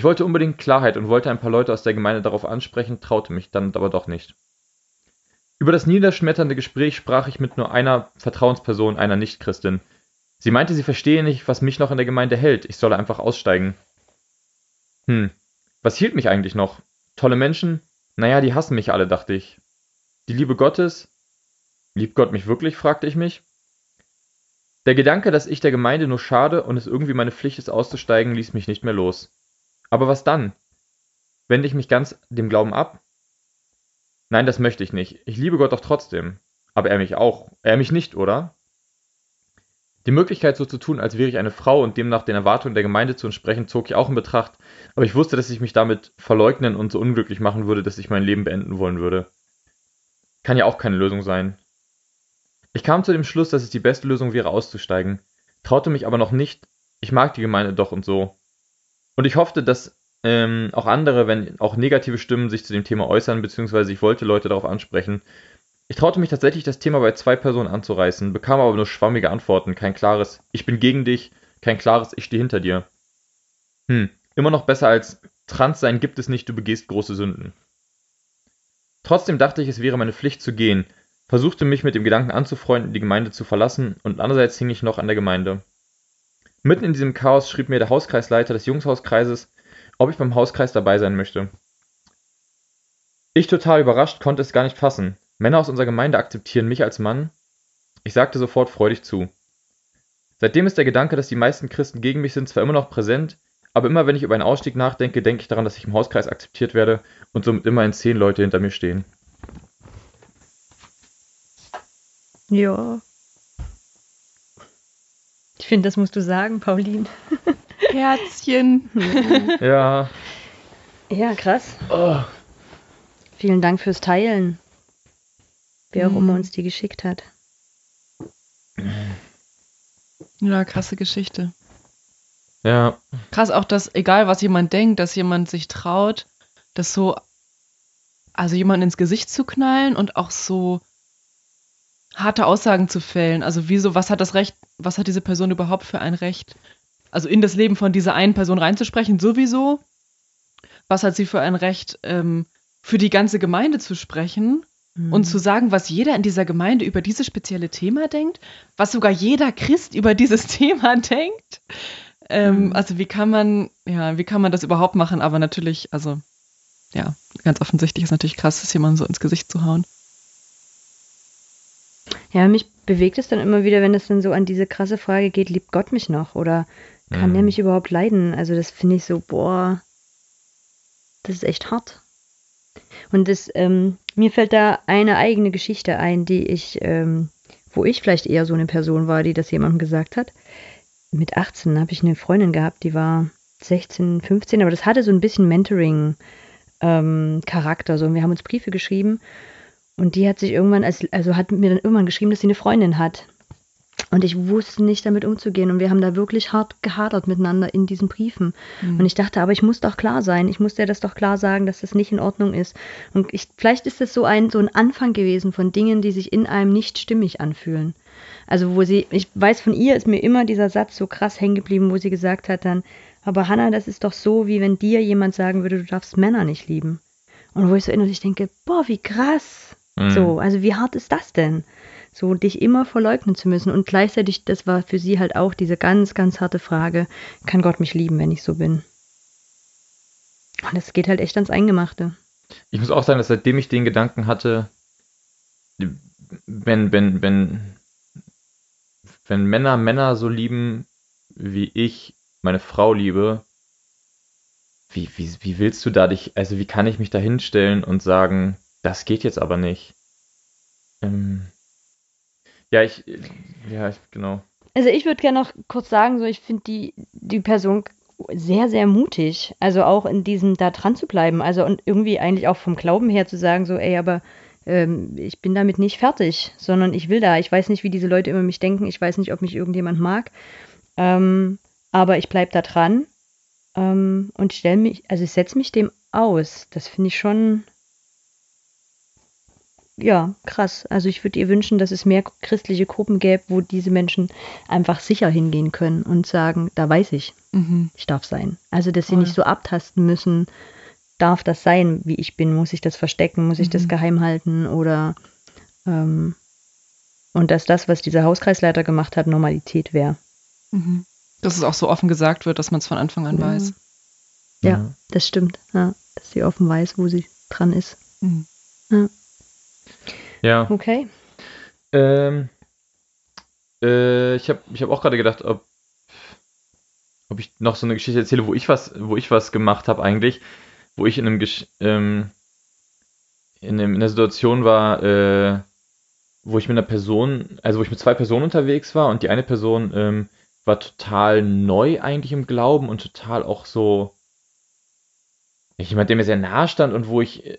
Ich wollte unbedingt Klarheit und wollte ein paar Leute aus der Gemeinde darauf ansprechen, traute mich dann aber doch nicht. Über das niederschmetternde Gespräch sprach ich mit nur einer Vertrauensperson, einer Nichtchristin. Sie meinte, sie verstehe nicht, was mich noch in der Gemeinde hält, ich solle einfach aussteigen. Hm, was hielt mich eigentlich noch? Tolle Menschen? Naja, die hassen mich alle, dachte ich. Die Liebe Gottes? Liebt Gott mich wirklich? fragte ich mich. Der Gedanke, dass ich der Gemeinde nur schade und es irgendwie meine Pflicht ist, auszusteigen, ließ mich nicht mehr los. Aber was dann? Wende ich mich ganz dem Glauben ab? Nein, das möchte ich nicht. Ich liebe Gott doch trotzdem. Aber er mich auch. Er mich nicht, oder? Die Möglichkeit, so zu tun, als wäre ich eine Frau und demnach den Erwartungen der Gemeinde zu entsprechen, zog ich auch in Betracht, aber ich wusste, dass ich mich damit verleugnen und so unglücklich machen würde, dass ich mein Leben beenden wollen würde. Kann ja auch keine Lösung sein. Ich kam zu dem Schluss, dass es die beste Lösung wäre, auszusteigen, traute mich aber noch nicht, ich mag die Gemeinde doch und so. Und ich hoffte, dass ähm, auch andere, wenn auch negative Stimmen sich zu dem Thema äußern, beziehungsweise ich wollte Leute darauf ansprechen. Ich traute mich tatsächlich, das Thema bei zwei Personen anzureißen, bekam aber nur schwammige Antworten, kein klares Ich bin gegen dich, kein klares Ich stehe hinter dir. Hm, immer noch besser als Trans sein gibt es nicht, du begehst große Sünden. Trotzdem dachte ich, es wäre meine Pflicht zu gehen, versuchte mich mit dem Gedanken anzufreunden, die Gemeinde zu verlassen, und andererseits hing ich noch an der Gemeinde. Mitten in diesem Chaos schrieb mir der Hauskreisleiter des Jungshauskreises, ob ich beim Hauskreis dabei sein möchte. Ich total überrascht konnte es gar nicht fassen. Männer aus unserer Gemeinde akzeptieren mich als Mann? Ich sagte sofort freudig zu. Seitdem ist der Gedanke, dass die meisten Christen gegen mich sind, zwar immer noch präsent, aber immer wenn ich über einen Ausstieg nachdenke, denke ich daran, dass ich im Hauskreis akzeptiert werde und somit immerhin zehn Leute hinter mir stehen. Ja, ich finde, das musst du sagen, Pauline. Herzchen. ja. Ja, krass. Oh. Vielen Dank fürs Teilen. Wer auch mhm. immer uns die geschickt hat. Ja, krasse Geschichte. Ja. Krass auch, dass egal was jemand denkt, dass jemand sich traut, das so, also jemand ins Gesicht zu knallen und auch so harte Aussagen zu fällen. Also wieso, was hat das Recht, was hat diese Person überhaupt für ein Recht? Also in das Leben von dieser einen Person reinzusprechen, sowieso. was hat sie für ein Recht, ähm, für die ganze Gemeinde zu sprechen Mhm. und zu sagen, was jeder in dieser Gemeinde über dieses spezielle Thema denkt, was sogar jeder Christ über dieses Thema denkt. Ähm, Mhm. Also wie kann man, ja, wie kann man das überhaupt machen? Aber natürlich, also ja, ganz offensichtlich ist natürlich krass, das jemandem so ins Gesicht zu hauen. Ja, mich bewegt es dann immer wieder, wenn es dann so an diese krasse Frage geht, liebt Gott mich noch? Oder kann Mhm. der mich überhaupt leiden? Also das finde ich so, boah, das ist echt hart. Und das, ähm, mir fällt da eine eigene Geschichte ein, die ich, ähm, wo ich vielleicht eher so eine Person war, die das jemandem gesagt hat. Mit 18 habe ich eine Freundin gehabt, die war 16, 15, aber das hatte so ein bisschen Mentoring-Charakter. so, und wir haben uns Briefe geschrieben und die hat sich irgendwann, als, also hat mir dann irgendwann geschrieben, dass sie eine Freundin hat. Und ich wusste nicht damit umzugehen. Und wir haben da wirklich hart gehadert miteinander in diesen Briefen. Und ich dachte, aber ich muss doch klar sein. Ich muss dir das doch klar sagen, dass das nicht in Ordnung ist. Und ich, vielleicht ist das so ein, so ein Anfang gewesen von Dingen, die sich in einem nicht stimmig anfühlen. Also wo sie, ich weiß von ihr ist mir immer dieser Satz so krass hängen geblieben, wo sie gesagt hat dann, aber Hannah, das ist doch so, wie wenn dir jemand sagen würde, du darfst Männer nicht lieben. Und wo ich so innerlich denke, boah, wie krass. Mhm. So, also wie hart ist das denn? So, dich immer verleugnen zu müssen. Und gleichzeitig, das war für sie halt auch diese ganz, ganz harte Frage, kann Gott mich lieben, wenn ich so bin? Und das geht halt echt ans Eingemachte. Ich muss auch sagen, dass seitdem ich den Gedanken hatte, wenn, wenn, wenn, wenn Männer Männer so lieben, wie ich meine Frau liebe, wie, wie, wie willst du da dich, also wie kann ich mich da hinstellen und sagen, das geht jetzt aber nicht? Ähm, ja, ich, ja, ich, genau. Also ich würde gerne noch kurz sagen, so ich finde die, die Person sehr, sehr mutig. Also auch in diesem da dran zu bleiben. Also und irgendwie eigentlich auch vom Glauben her zu sagen, so, ey, aber ähm, ich bin damit nicht fertig, sondern ich will da. Ich weiß nicht, wie diese Leute über mich denken. Ich weiß nicht, ob mich irgendjemand mag. Ähm, aber ich bleibe da dran ähm, und stelle mich, also ich setze mich dem aus. Das finde ich schon, ja, krass. Also ich würde ihr wünschen, dass es mehr christliche Gruppen gäbe, wo diese Menschen einfach sicher hingehen können und sagen, da weiß ich, Mhm. ich darf sein. Also dass sie Voll. nicht so abtasten müssen, darf das sein, wie ich bin, muss ich das verstecken, muss ich das Mhm. geheim halten oder ähm, und dass das, was dieser Hauskreisleiter gemacht hat, Normalität wäre. Mhm. Dass es auch so offen gesagt wird, dass man es von Anfang an Mhm. weiß. Ja, das stimmt. Ja, dass sie offen weiß, wo sie dran ist. Mhm. Ja. Okay. Ähm, äh, ich habe ich hab auch gerade gedacht, ob, ob ich noch so eine Geschichte erzähle, wo ich was, wo ich was gemacht habe eigentlich, wo ich in einem Gesch ähm, in, einem, in einer Situation war, äh, wo ich mit einer Person, also wo ich mit zwei Personen unterwegs war und die eine Person ähm, war total neu eigentlich im Glauben und total auch so jemand, der mir sehr nahe stand und wo ich äh,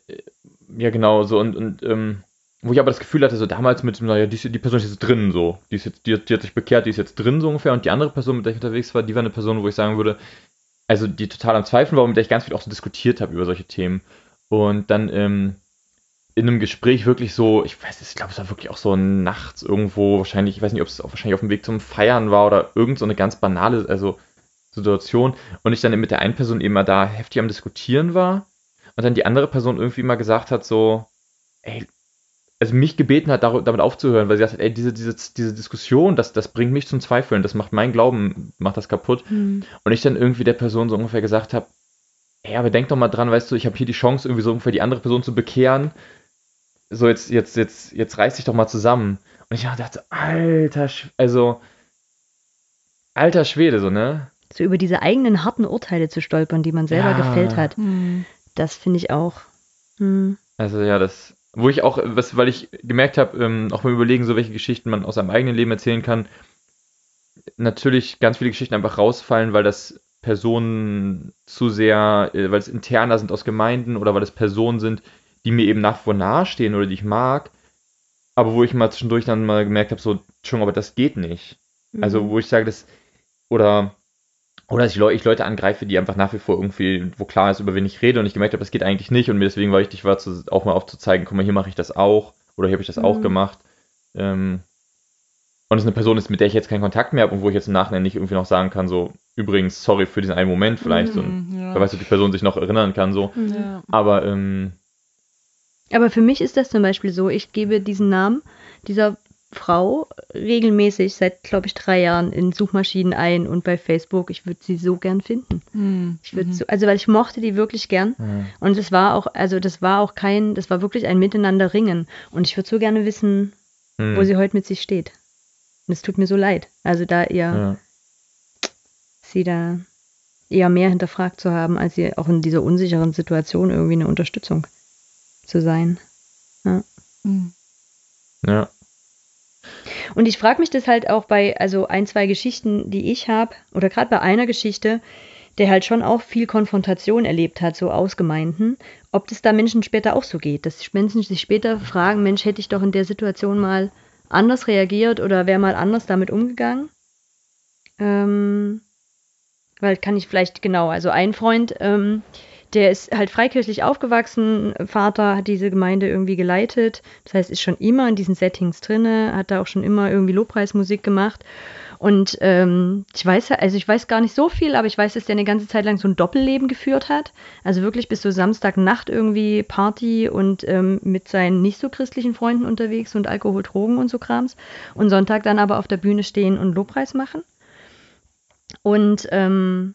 ja genau so und, und ähm, wo ich aber das Gefühl hatte, so damals mit, naja, die, die Person ist jetzt drin so. Die, ist jetzt, die, hat- die hat sich bekehrt, die ist jetzt drin so ungefähr. Und die andere Person, mit der ich unterwegs war, die war eine Person, wo ich sagen würde, also die total am Zweifeln war, mit der ich ganz viel auch so diskutiert habe über solche Themen. Und dann ähm, in einem Gespräch wirklich so, ich weiß nicht, ich glaube, es war wirklich auch so nachts irgendwo, wahrscheinlich, ich weiß nicht, ob es auch wahrscheinlich auf dem Weg zum Feiern war oder irgend so eine ganz banale, also Situation. Und ich dann mit der einen Person eben mal da heftig am Diskutieren war. Und dann die andere Person irgendwie mal gesagt hat, so, ey, also mich gebeten hat, damit aufzuhören, weil sie gesagt hat, ey, diese, diese, diese Diskussion, das, das bringt mich zum Zweifeln, das macht mein Glauben, macht das kaputt. Hm. Und ich dann irgendwie der Person so ungefähr gesagt habe, ey, aber denk doch mal dran, weißt du, ich habe hier die Chance, irgendwie so ungefähr die andere Person zu bekehren. So, jetzt, jetzt, jetzt, jetzt reiß dich doch mal zusammen. Und ich dachte, alter, Sch also, alter Schwede, so, ne? So über diese eigenen harten Urteile zu stolpern, die man selber Ja. gefällt hat, Mhm. Das finde ich auch. Hm. Also ja, das, wo ich auch, was, weil ich gemerkt habe, ähm, auch beim Überlegen, so welche Geschichten man aus seinem eigenen Leben erzählen kann, natürlich ganz viele Geschichten einfach rausfallen, weil das Personen zu sehr, äh, weil es interner sind aus Gemeinden oder weil es Personen sind, die mir eben nach wie vor nahestehen oder die ich mag, aber wo ich mal zwischendurch dann mal gemerkt habe, so, Entschuldigung, aber das geht nicht. Also, Mhm. wo ich sage, das, oder, oder dass ich, Leu ich Leute angreife, die einfach nach wie vor irgendwie, wo klar ist, über wen ich rede und ich gemerkt habe, das geht eigentlich nicht und mir deswegen war wichtig war, zu, auch mal aufzuzeigen, guck mal, hier mache ich das auch oder hier habe ich das auch Mhm. gemacht. Ähm, und es eine Person ist, mit der ich jetzt keinen Kontakt mehr habe und wo ich jetzt im Nachhinein nicht irgendwie noch sagen kann, so, übrigens, sorry für diesen einen Moment vielleicht. und Mhm, ja. wer weiß, ob die Person sich noch erinnern kann, so. Ja. Aber, ähm, Aber für mich ist das zum Beispiel so, ich gebe diesen Namen dieser Frau regelmäßig seit, glaube ich, drei Jahren in Suchmaschinen ein und bei Facebook. Ich würde sie so gern finden. Mhm. Ich würde so, also weil ich mochte die wirklich gern. ja. Und es war auch, also das war auch kein, das war wirklich ein Miteinander ringen. Und ich würde so gerne wissen, Hm. wo sie heute mit sich steht. Und es tut mir so leid. Also da ihr ja. sie da eher mehr hinterfragt zu haben, als sie auch in dieser unsicheren Situation irgendwie eine Unterstützung zu sein. Mhm. ja. Und ich frage mich das halt auch bei, also ein, zwei Geschichten, die ich habe, oder gerade bei einer Geschichte, der halt schon auch viel Konfrontation erlebt hat, so ausgemeinten, ob das da Menschen später auch so geht, dass Menschen sich später fragen, Mensch, hätte ich doch in der Situation mal anders reagiert oder wäre mal anders damit umgegangen. Ähm, weil kann ich vielleicht, genau, also ein Freund, ähm, der ist halt freikirchlich aufgewachsen, Vater hat diese Gemeinde irgendwie geleitet, das heißt, ist schon immer in diesen Settings drinne, hat da auch schon immer irgendwie Lobpreismusik gemacht. Und ähm, ich weiß, also ich weiß gar nicht so viel, aber ich weiß, dass der eine ganze Zeit lang so ein Doppelleben geführt hat. Also wirklich bis so Samstagnacht irgendwie Party und ähm, mit seinen nicht so christlichen Freunden unterwegs und Alkohol, Drogen und so Krams. Und Sonntag dann aber auf der Bühne stehen und Lobpreis machen. Und ähm,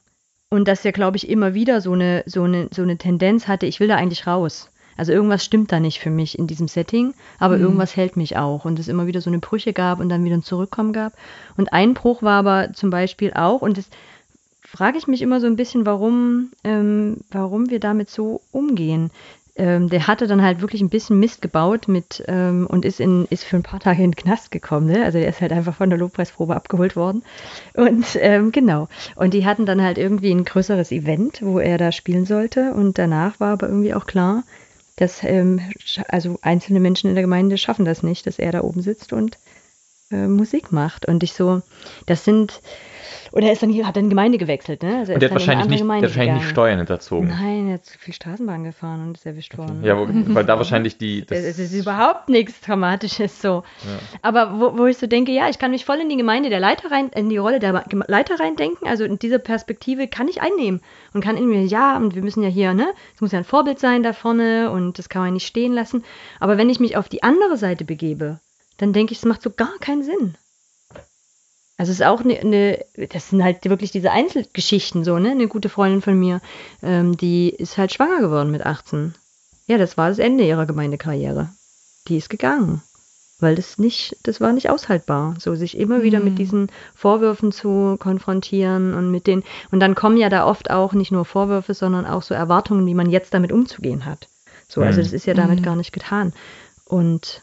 und dass er, glaube ich, immer wieder so eine, so, eine, so eine Tendenz hatte, ich will da eigentlich raus. Also irgendwas stimmt da nicht für mich in diesem Setting, aber Mhm. irgendwas hält mich auch. Und es immer wieder so eine Brüche gab und dann wieder ein Zurückkommen gab. Und ein Bruch war aber zum Beispiel auch, und das frage ich mich immer so ein bisschen, warum, ähm, warum wir damit so umgehen. Ähm, der hatte dann halt wirklich ein bisschen Mist gebaut mit ähm, und ist, in, ist für ein paar Tage in den Knast gekommen. Ne? Also der ist halt einfach von der Lobpreisprobe abgeholt worden. Und ähm, genau. Und die hatten dann halt irgendwie ein größeres Event, wo er da spielen sollte. Und danach war aber irgendwie auch klar, dass ähm, also einzelne Menschen in der Gemeinde schaffen das nicht, dass er da oben sitzt und äh, Musik macht. Und ich so, das sind, oder er ist dann hat dann Gemeinde gewechselt, ne? Also Und der hat wahrscheinlich nicht, der wahrscheinlich nicht. Steuern hinterzogen. Nein, er hat zu viel Straßenbahn gefahren und ist erwischt worden. Ja, wo, weil da wahrscheinlich die. Das, Es ist überhaupt nichts Dramatisches so. Ja. Aber wo, wo ich so denke, ja, ich kann mich voll in die Gemeinde der Leiter rein, in die Rolle der Leiter reindenken. Also in diese Perspektive kann ich einnehmen und kann in mir, ja, und wir müssen ja hier, ne, es muss ja ein Vorbild sein da vorne und das kann man nicht stehen lassen. Aber wenn ich mich auf die andere Seite begebe, dann denke ich, es macht so gar keinen Sinn. Also es ist auch eine, eine, das sind halt wirklich diese Einzelgeschichten so, ne? Eine gute Freundin von mir, ähm, die ist halt schwanger geworden mit 18. Ja, das war das Ende ihrer Gemeindekarriere. Die ist gegangen. Weil das nicht, das war nicht aushaltbar, so sich immer wieder Hm. mit diesen Vorwürfen zu konfrontieren und mit den, und dann kommen ja da oft auch nicht nur Vorwürfe, sondern auch so Erwartungen, wie man jetzt damit umzugehen hat. So, also Hm. das ist ja damit Hm. gar nicht getan. Und,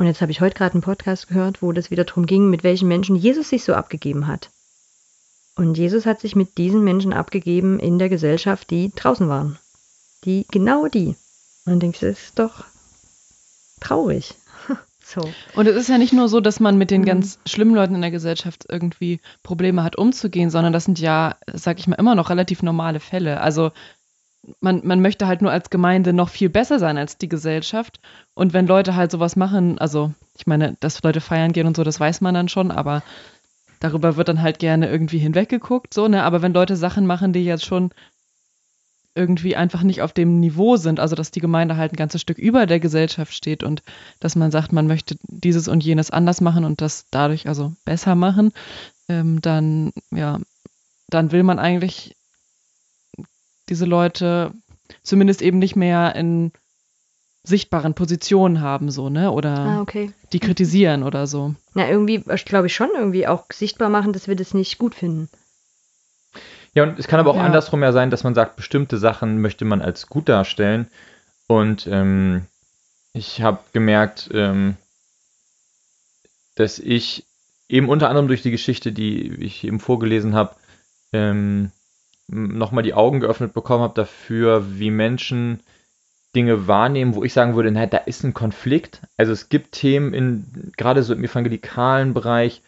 und jetzt habe ich heute gerade einen Podcast gehört, wo das wieder darum ging, mit welchen Menschen Jesus sich so abgegeben hat. Und Jesus hat sich mit diesen Menschen abgegeben in der Gesellschaft, die draußen waren. Die, genau die. Und dann denke ich, das ist doch traurig. so. Und es ist ja nicht nur so, dass man mit den Mhm. ganz schlimmen Leuten in der Gesellschaft irgendwie Probleme hat, umzugehen, sondern das sind ja, sag ich mal, immer noch relativ normale Fälle. Also man, man möchte halt nur als Gemeinde noch viel besser sein als die Gesellschaft. Und wenn Leute halt sowas machen, also ich meine, dass Leute feiern gehen und so, das weiß man dann schon, aber darüber wird dann halt gerne irgendwie hinweggeguckt, so, ne? Aber wenn Leute Sachen machen, die jetzt schon irgendwie einfach nicht auf dem Niveau sind, also dass die Gemeinde halt ein ganzes Stück über der Gesellschaft steht und dass man sagt, man möchte dieses und jenes anders machen und das dadurch also besser machen, ähm, dann, ja, dann will man eigentlich diese Leute zumindest eben nicht mehr in sichtbaren Positionen haben, so, ne? Oder Ah, okay. die kritisieren oder so. Na, irgendwie, glaube ich, schon irgendwie auch sichtbar machen, dass wir das nicht gut finden. Ja, und es kann aber auch Ja. andersrum ja sein, dass man sagt, bestimmte Sachen möchte man als gut darstellen. Und ähm, ich habe gemerkt, ähm, dass ich eben unter anderem durch die Geschichte, die ich eben vorgelesen habe, ähm, nochmal die Augen geöffnet bekommen habe dafür, wie Menschen Dinge wahrnehmen, wo ich sagen würde, na, da ist ein Konflikt. Also es gibt Themen in, gerade so im evangelikalen Bereich,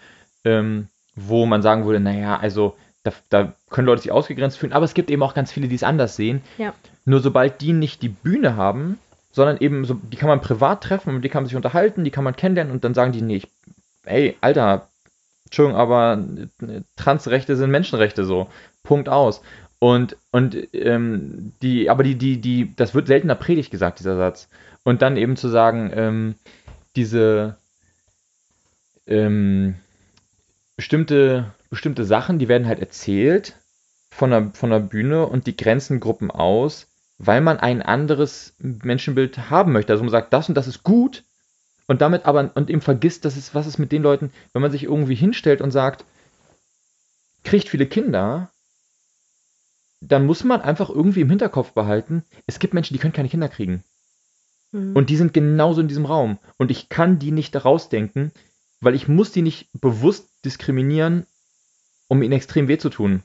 ähm, wo man sagen würde, naja, also da, da können Leute sich ausgegrenzt fühlen, aber es gibt eben auch ganz viele, die es anders sehen. Ja. Nur sobald die nicht die Bühne haben, sondern eben so, die kann man privat treffen, mit die kann man sich unterhalten, die kann man kennenlernen und dann sagen die, nee, ich ey, Alter, Entschuldigung, aber äh, Transrechte sind Menschenrechte so. Punkt aus. Und, und ähm, die, aber die, die, die, das wird seltener predigt gesagt, dieser Satz. Und dann eben zu sagen, ähm, diese ähm, bestimmte, bestimmte Sachen, die werden halt erzählt von der, von der Bühne und die grenzen Gruppen aus, weil man ein anderes Menschenbild haben möchte. Also man sagt, das und das ist gut und damit aber und eben vergisst, dass es, was ist mit den Leuten, wenn man sich irgendwie hinstellt und sagt, kriegt viele Kinder, dann muss man einfach irgendwie im Hinterkopf behalten, es gibt Menschen, die können keine Kinder kriegen. Mhm. Und die sind genauso in diesem Raum. Und ich kann die nicht rausdenken, weil ich muss die nicht bewusst diskriminieren, um ihnen extrem weh zu tun.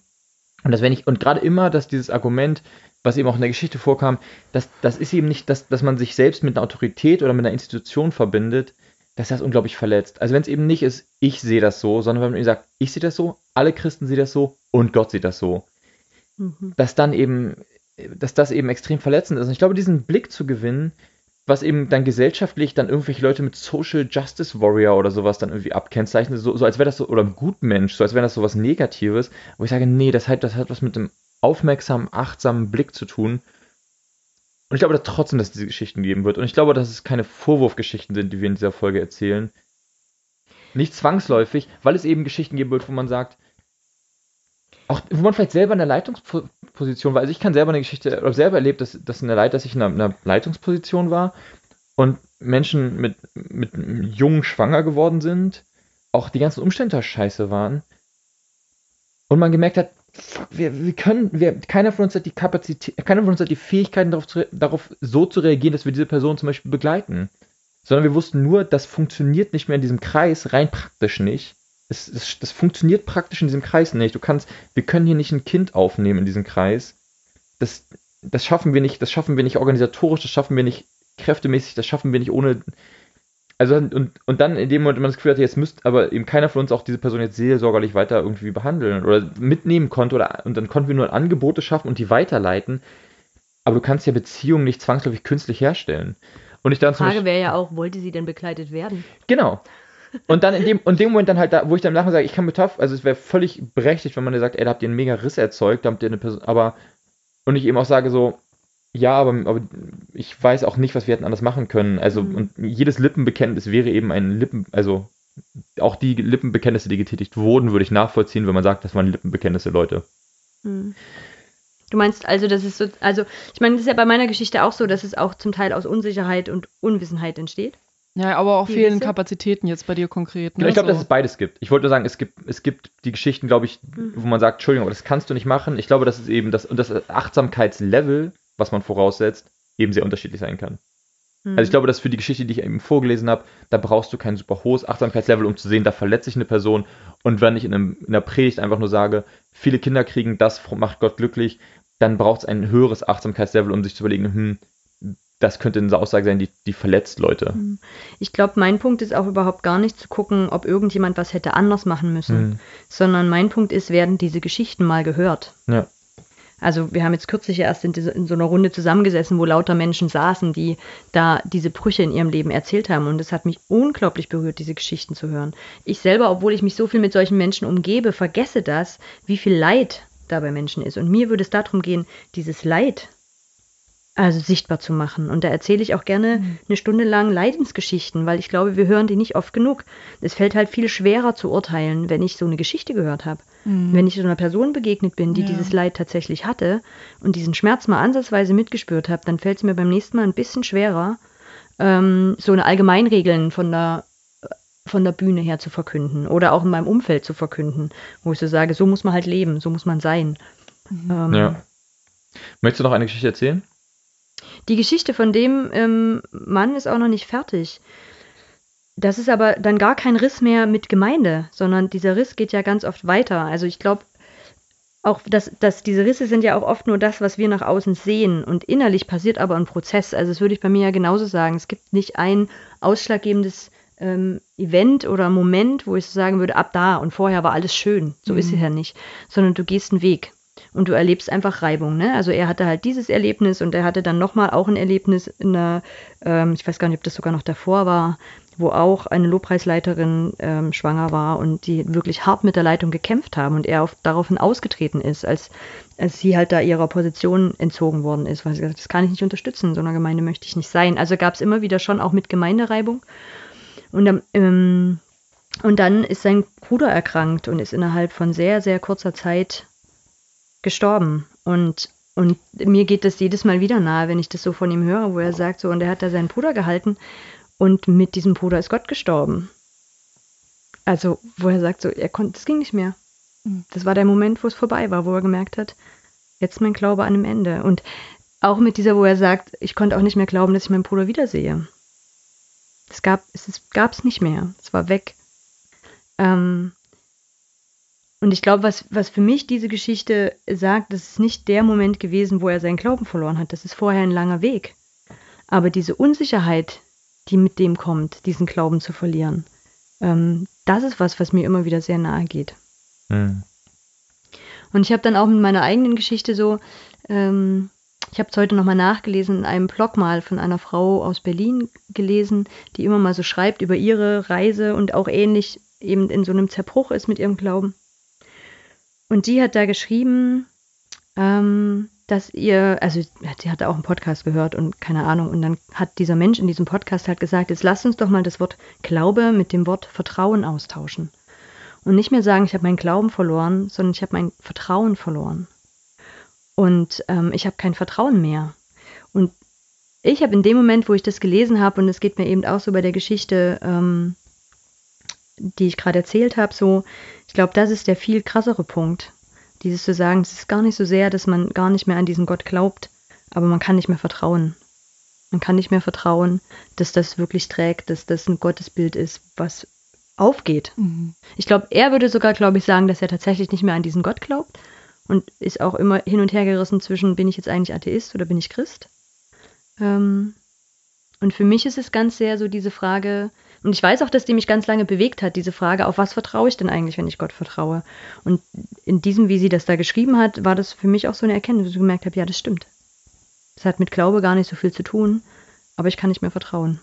Und das wenn ich, und gerade immer, dass dieses Argument, was eben auch in der Geschichte vorkam, dass das ist eben nicht, dass, dass man sich selbst mit einer Autorität oder mit einer Institution verbindet, dass das unglaublich verletzt. Also wenn es eben nicht ist, ich sehe das so, sondern wenn man eben sagt, ich sehe das so, alle Christen sehen das so und Gott sieht das so. Mhm. Dass dann eben, dass das eben extrem verletzend ist. Und ich glaube, diesen Blick zu gewinnen, was eben dann gesellschaftlich dann irgendwelche Leute mit Social Justice Warrior oder sowas dann irgendwie abkennzeichnet, so, so als wäre das so, oder ein Gutmensch, so als wäre das so was Negatives, wo ich sage, nee, das hat, das hat was mit dem aufmerksamen, achtsamen Blick zu tun. Und ich glaube dass trotzdem, dass es diese Geschichten geben wird. Und ich glaube, dass es keine Vorwurfgeschichten sind, die wir in dieser Folge erzählen. Nicht zwangsläufig, weil es eben Geschichten geben wird, wo man sagt, auch wo man vielleicht selber in der Leitungsposition war. Also ich kann selber eine Geschichte, oder selber erlebt, dass, dass, eine Leit, dass ich in einer, in einer Leitungsposition war und Menschen mit, mit jungen schwanger geworden sind, auch die ganzen Umstände scheiße waren. Und man gemerkt hat, wir, wir können, wir, keiner von uns hat die Kapazität, keiner von uns hat die Fähigkeiten darauf, zu, darauf so zu reagieren, dass wir diese Person zum Beispiel begleiten. Sondern wir wussten nur, das funktioniert nicht mehr in diesem Kreis, rein praktisch nicht es, es, das funktioniert praktisch in diesem Kreis nicht. Du kannst, wir können hier nicht ein Kind aufnehmen in diesem Kreis. Das, das schaffen wir nicht, das schaffen wir nicht organisatorisch, das schaffen wir nicht kräftemäßig, das schaffen wir nicht ohne. Also und, und dann in dem Moment, wenn man das Gefühl hatte, jetzt müsste aber eben keiner von uns auch diese Person jetzt seelsorgerlich weiter irgendwie behandeln oder mitnehmen konnte oder und dann konnten wir nur Angebote schaffen und die weiterleiten. Aber du kannst ja Beziehungen nicht zwangsläufig künstlich herstellen. Und ich dann Die Frage wäre ja auch, wollte sie denn begleitet werden? Genau. Und dann in dem, in dem Moment dann halt da, wo ich dann nachher sage, ich kann mit TAF, also es wäre völlig berechtigt, wenn man sagt, ey, da habt ihr einen mega Riss erzeugt, da habt ihr eine Person, aber, und ich eben auch sage so, ja, aber, aber ich weiß auch nicht, was wir hätten anders machen können. Also, mhm. und jedes Lippenbekenntnis wäre eben ein Lippen, also auch die Lippenbekenntnisse, die getätigt wurden, würde ich nachvollziehen, wenn man sagt, das waren Lippenbekenntnisse, Leute. Mhm. Du meinst also, dass es so, also ich meine, das ist ja bei meiner Geschichte auch so, dass es auch zum Teil aus Unsicherheit und Unwissenheit entsteht. Ja, aber auch fehlen Kapazitäten jetzt bei dir konkret. Ne? Ich glaube, so. dass es beides gibt. Ich wollte nur sagen, es gibt, es gibt die Geschichten, glaube ich, mhm. wo man sagt, Entschuldigung, aber das kannst du nicht machen. Ich glaube, dass es eben das, und das Achtsamkeitslevel, was man voraussetzt, eben sehr unterschiedlich sein kann. Mhm. Also ich glaube, dass für die Geschichte, die ich eben vorgelesen habe, da brauchst du kein super hohes Achtsamkeitslevel, um zu sehen, da verletzt sich eine Person. Und wenn ich in, einem, in einer Predigt einfach nur sage, viele Kinder kriegen das, macht Gott glücklich, dann braucht es ein höheres Achtsamkeitslevel, um sich zu überlegen, hm, das könnte eine Aussage sein, die, die verletzt Leute. Hm. Ich glaube, mein Punkt ist auch überhaupt gar nicht zu gucken, ob irgendjemand was hätte anders machen müssen, mhm. sondern mein Punkt ist, werden diese Geschichten mal gehört. Ja. Also wir haben jetzt kürzlich erst in, diese, in, so einer Runde zusammengesessen, wo lauter Menschen saßen, die da diese Brüche in ihrem Leben erzählt haben. Und es hat mich unglaublich berührt, diese Geschichten zu hören. Ich selber, obwohl ich mich so viel mit solchen Menschen umgebe, vergesse das, wie viel Leid da bei Menschen ist. Und mir würde es darum gehen, dieses Leid also sichtbar zu machen. Und da erzähle ich auch gerne mhm. eine Stunde lang Leidensgeschichten, weil ich glaube, wir hören die nicht oft genug. Es fällt halt viel schwerer zu urteilen, wenn ich so eine Geschichte gehört habe. Mhm. Wenn ich so einer Person begegnet bin, die ja. dieses Leid tatsächlich hatte und diesen Schmerz mal ansatzweise mitgespürt habe, dann fällt es mir beim nächsten Mal ein bisschen schwerer, ähm, so eine Allgemeinregeln von der von der Bühne her zu verkünden oder auch in meinem Umfeld zu verkünden, wo ich so sage, so muss man halt leben, so muss man sein. Mhm. Ähm, ja. Möchtest du noch eine Geschichte erzählen? Die Geschichte von dem ähm, Mann ist auch noch nicht fertig. Das ist aber dann gar kein Riss mehr mit Gemeinde, sondern dieser Riss geht ja ganz oft weiter. Also ich glaube, auch dass, dass diese Risse sind ja auch oft nur das, was wir nach außen sehen. Und innerlich passiert aber ein Prozess. Also das würde ich bei mir ja genauso sagen. Es gibt nicht ein ausschlaggebendes ähm, Event oder Moment, wo ich so sagen würde, ab da und vorher war alles schön. So mhm. ist es ja nicht. Sondern du gehst einen Weg und du erlebst einfach Reibung. Ne? Also er hatte halt dieses Erlebnis und er hatte dann nochmal auch ein Erlebnis in einer, ähm, ich weiß gar nicht, ob das sogar noch davor war, wo auch eine Lobpreisleiterin ähm, schwanger war und die wirklich hart mit der Leitung gekämpft haben und er auf, daraufhin ausgetreten ist, als, als sie halt da ihrer Position entzogen worden ist, weil sie gesagt hat, das kann ich nicht unterstützen, so einer Gemeinde möchte ich nicht sein. Also gab es immer wieder schon auch mit Gemeindereibung. Und, ähm, und dann ist sein Bruder erkrankt und ist innerhalb von sehr, sehr kurzer Zeit gestorben. Und, und mir geht das jedes Mal wieder nahe, wenn ich das so von ihm höre, wo er sagt, so, und er hat da seinen Bruder gehalten und mit diesem Bruder ist Gott gestorben. Also, wo er sagt, so, er konnte, es ging nicht mehr. Mhm. Das war der Moment, wo es vorbei war, wo er gemerkt hat, jetzt mein Glaube an dem Ende. Und auch mit dieser, wo er sagt, ich konnte auch nicht mehr glauben, dass ich meinen Bruder wiedersehe. Es gab es, es gab's nicht mehr. Es war weg. Ähm, und ich glaube, was, was für mich diese Geschichte sagt, das ist nicht der Moment gewesen, wo er seinen Glauben verloren hat. Das ist vorher ein langer Weg. Aber diese Unsicherheit, die mit dem kommt, diesen Glauben zu verlieren. Ähm, das ist was, was mir immer wieder sehr nahe geht. Mhm. Und ich habe dann auch mit meiner eigenen Geschichte so, ähm, ich habe es heute nochmal nachgelesen, in einem Blog mal von einer Frau aus Berlin gelesen, die immer mal so schreibt über ihre Reise und auch ähnlich eben in so einem Zerbruch ist mit ihrem Glauben. Und die hat da geschrieben, ähm, dass ihr, also sie hatte auch einen Podcast gehört und keine Ahnung, und dann hat dieser Mensch in diesem Podcast halt gesagt, jetzt lasst uns doch mal das Wort Glaube mit dem Wort Vertrauen austauschen. Und nicht mehr sagen, ich habe meinen Glauben verloren, sondern ich habe mein Vertrauen verloren. Und ähm, ich habe kein Vertrauen mehr. Und ich habe in dem Moment, wo ich das gelesen habe, und es geht mir eben auch so bei der Geschichte, ähm, die ich gerade erzählt habe, so, ich glaube, das ist der viel krassere Punkt. Dieses zu sagen, es ist gar nicht so sehr, dass man gar nicht mehr an diesen Gott glaubt, aber man kann nicht mehr vertrauen. Man kann nicht mehr vertrauen, dass das wirklich trägt, dass das ein Gottesbild ist, was aufgeht. Mhm. Ich glaube, er würde sogar, glaube ich, sagen, dass er tatsächlich nicht mehr an diesen Gott glaubt und ist auch immer hin und her gerissen zwischen, bin ich jetzt eigentlich Atheist oder bin ich Christ? Ähm, und für mich ist es ganz sehr so diese Frage, und ich weiß auch, dass die mich ganz lange bewegt hat, diese Frage, auf was vertraue ich denn eigentlich, wenn ich Gott vertraue? Und in diesem, wie sie das da geschrieben hat, war das für mich auch so eine Erkenntnis, dass ich gemerkt habe, ja, das stimmt. Das hat mit Glaube gar nicht so viel zu tun, aber ich kann nicht mehr vertrauen.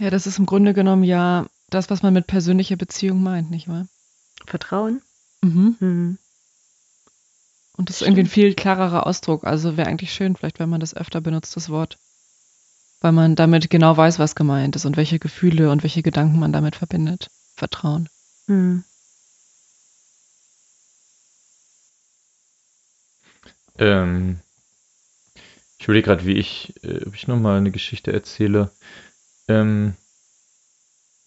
Ja, das ist im Grunde genommen ja das, was man mit persönlicher Beziehung meint, nicht wahr? Vertrauen? Mhm. mhm. Und das ist irgendwie ein viel klarerer Ausdruck. Also wäre eigentlich schön, vielleicht, wenn man das öfter benutzt, das Wort. Weil man damit genau weiß, was gemeint ist und welche Gefühle und welche Gedanken man damit verbindet. Vertrauen. Mhm. Ähm, ich überlege gerade, wie ich, äh, ob ich nochmal eine Geschichte erzähle. Ähm,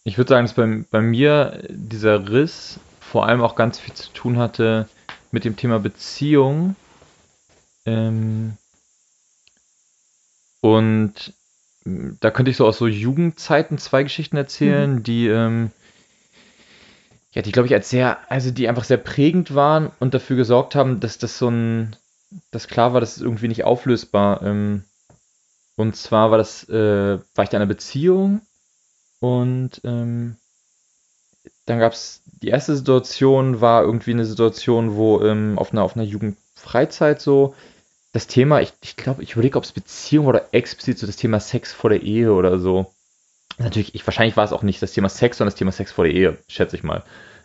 ich würde sagen, dass bei, bei mir dieser Riss vor allem auch ganz viel zu tun hatte mit dem Thema Beziehung. Ähm, und da könnte ich so aus so Jugendzeiten zwei Geschichten erzählen, mhm. die, ähm, ja, die glaube ich als sehr, also die einfach sehr prägend waren und dafür gesorgt haben, dass das so ein, dass klar war, das ist irgendwie nicht auflösbar. Ähm, und zwar war das, äh, war ich da in einer Beziehung und ähm, dann gab es die erste Situation war irgendwie eine Situation, wo ähm, auf einer auf einer Jugendfreizeit so das Thema, ich, ich glaube, ich überlege, ob es Beziehung oder explizit so das Thema Sex vor der Ehe oder so. Natürlich, ich, wahrscheinlich war es auch nicht das Thema Sex, sondern das Thema Sex vor der Ehe, schätze ich mal.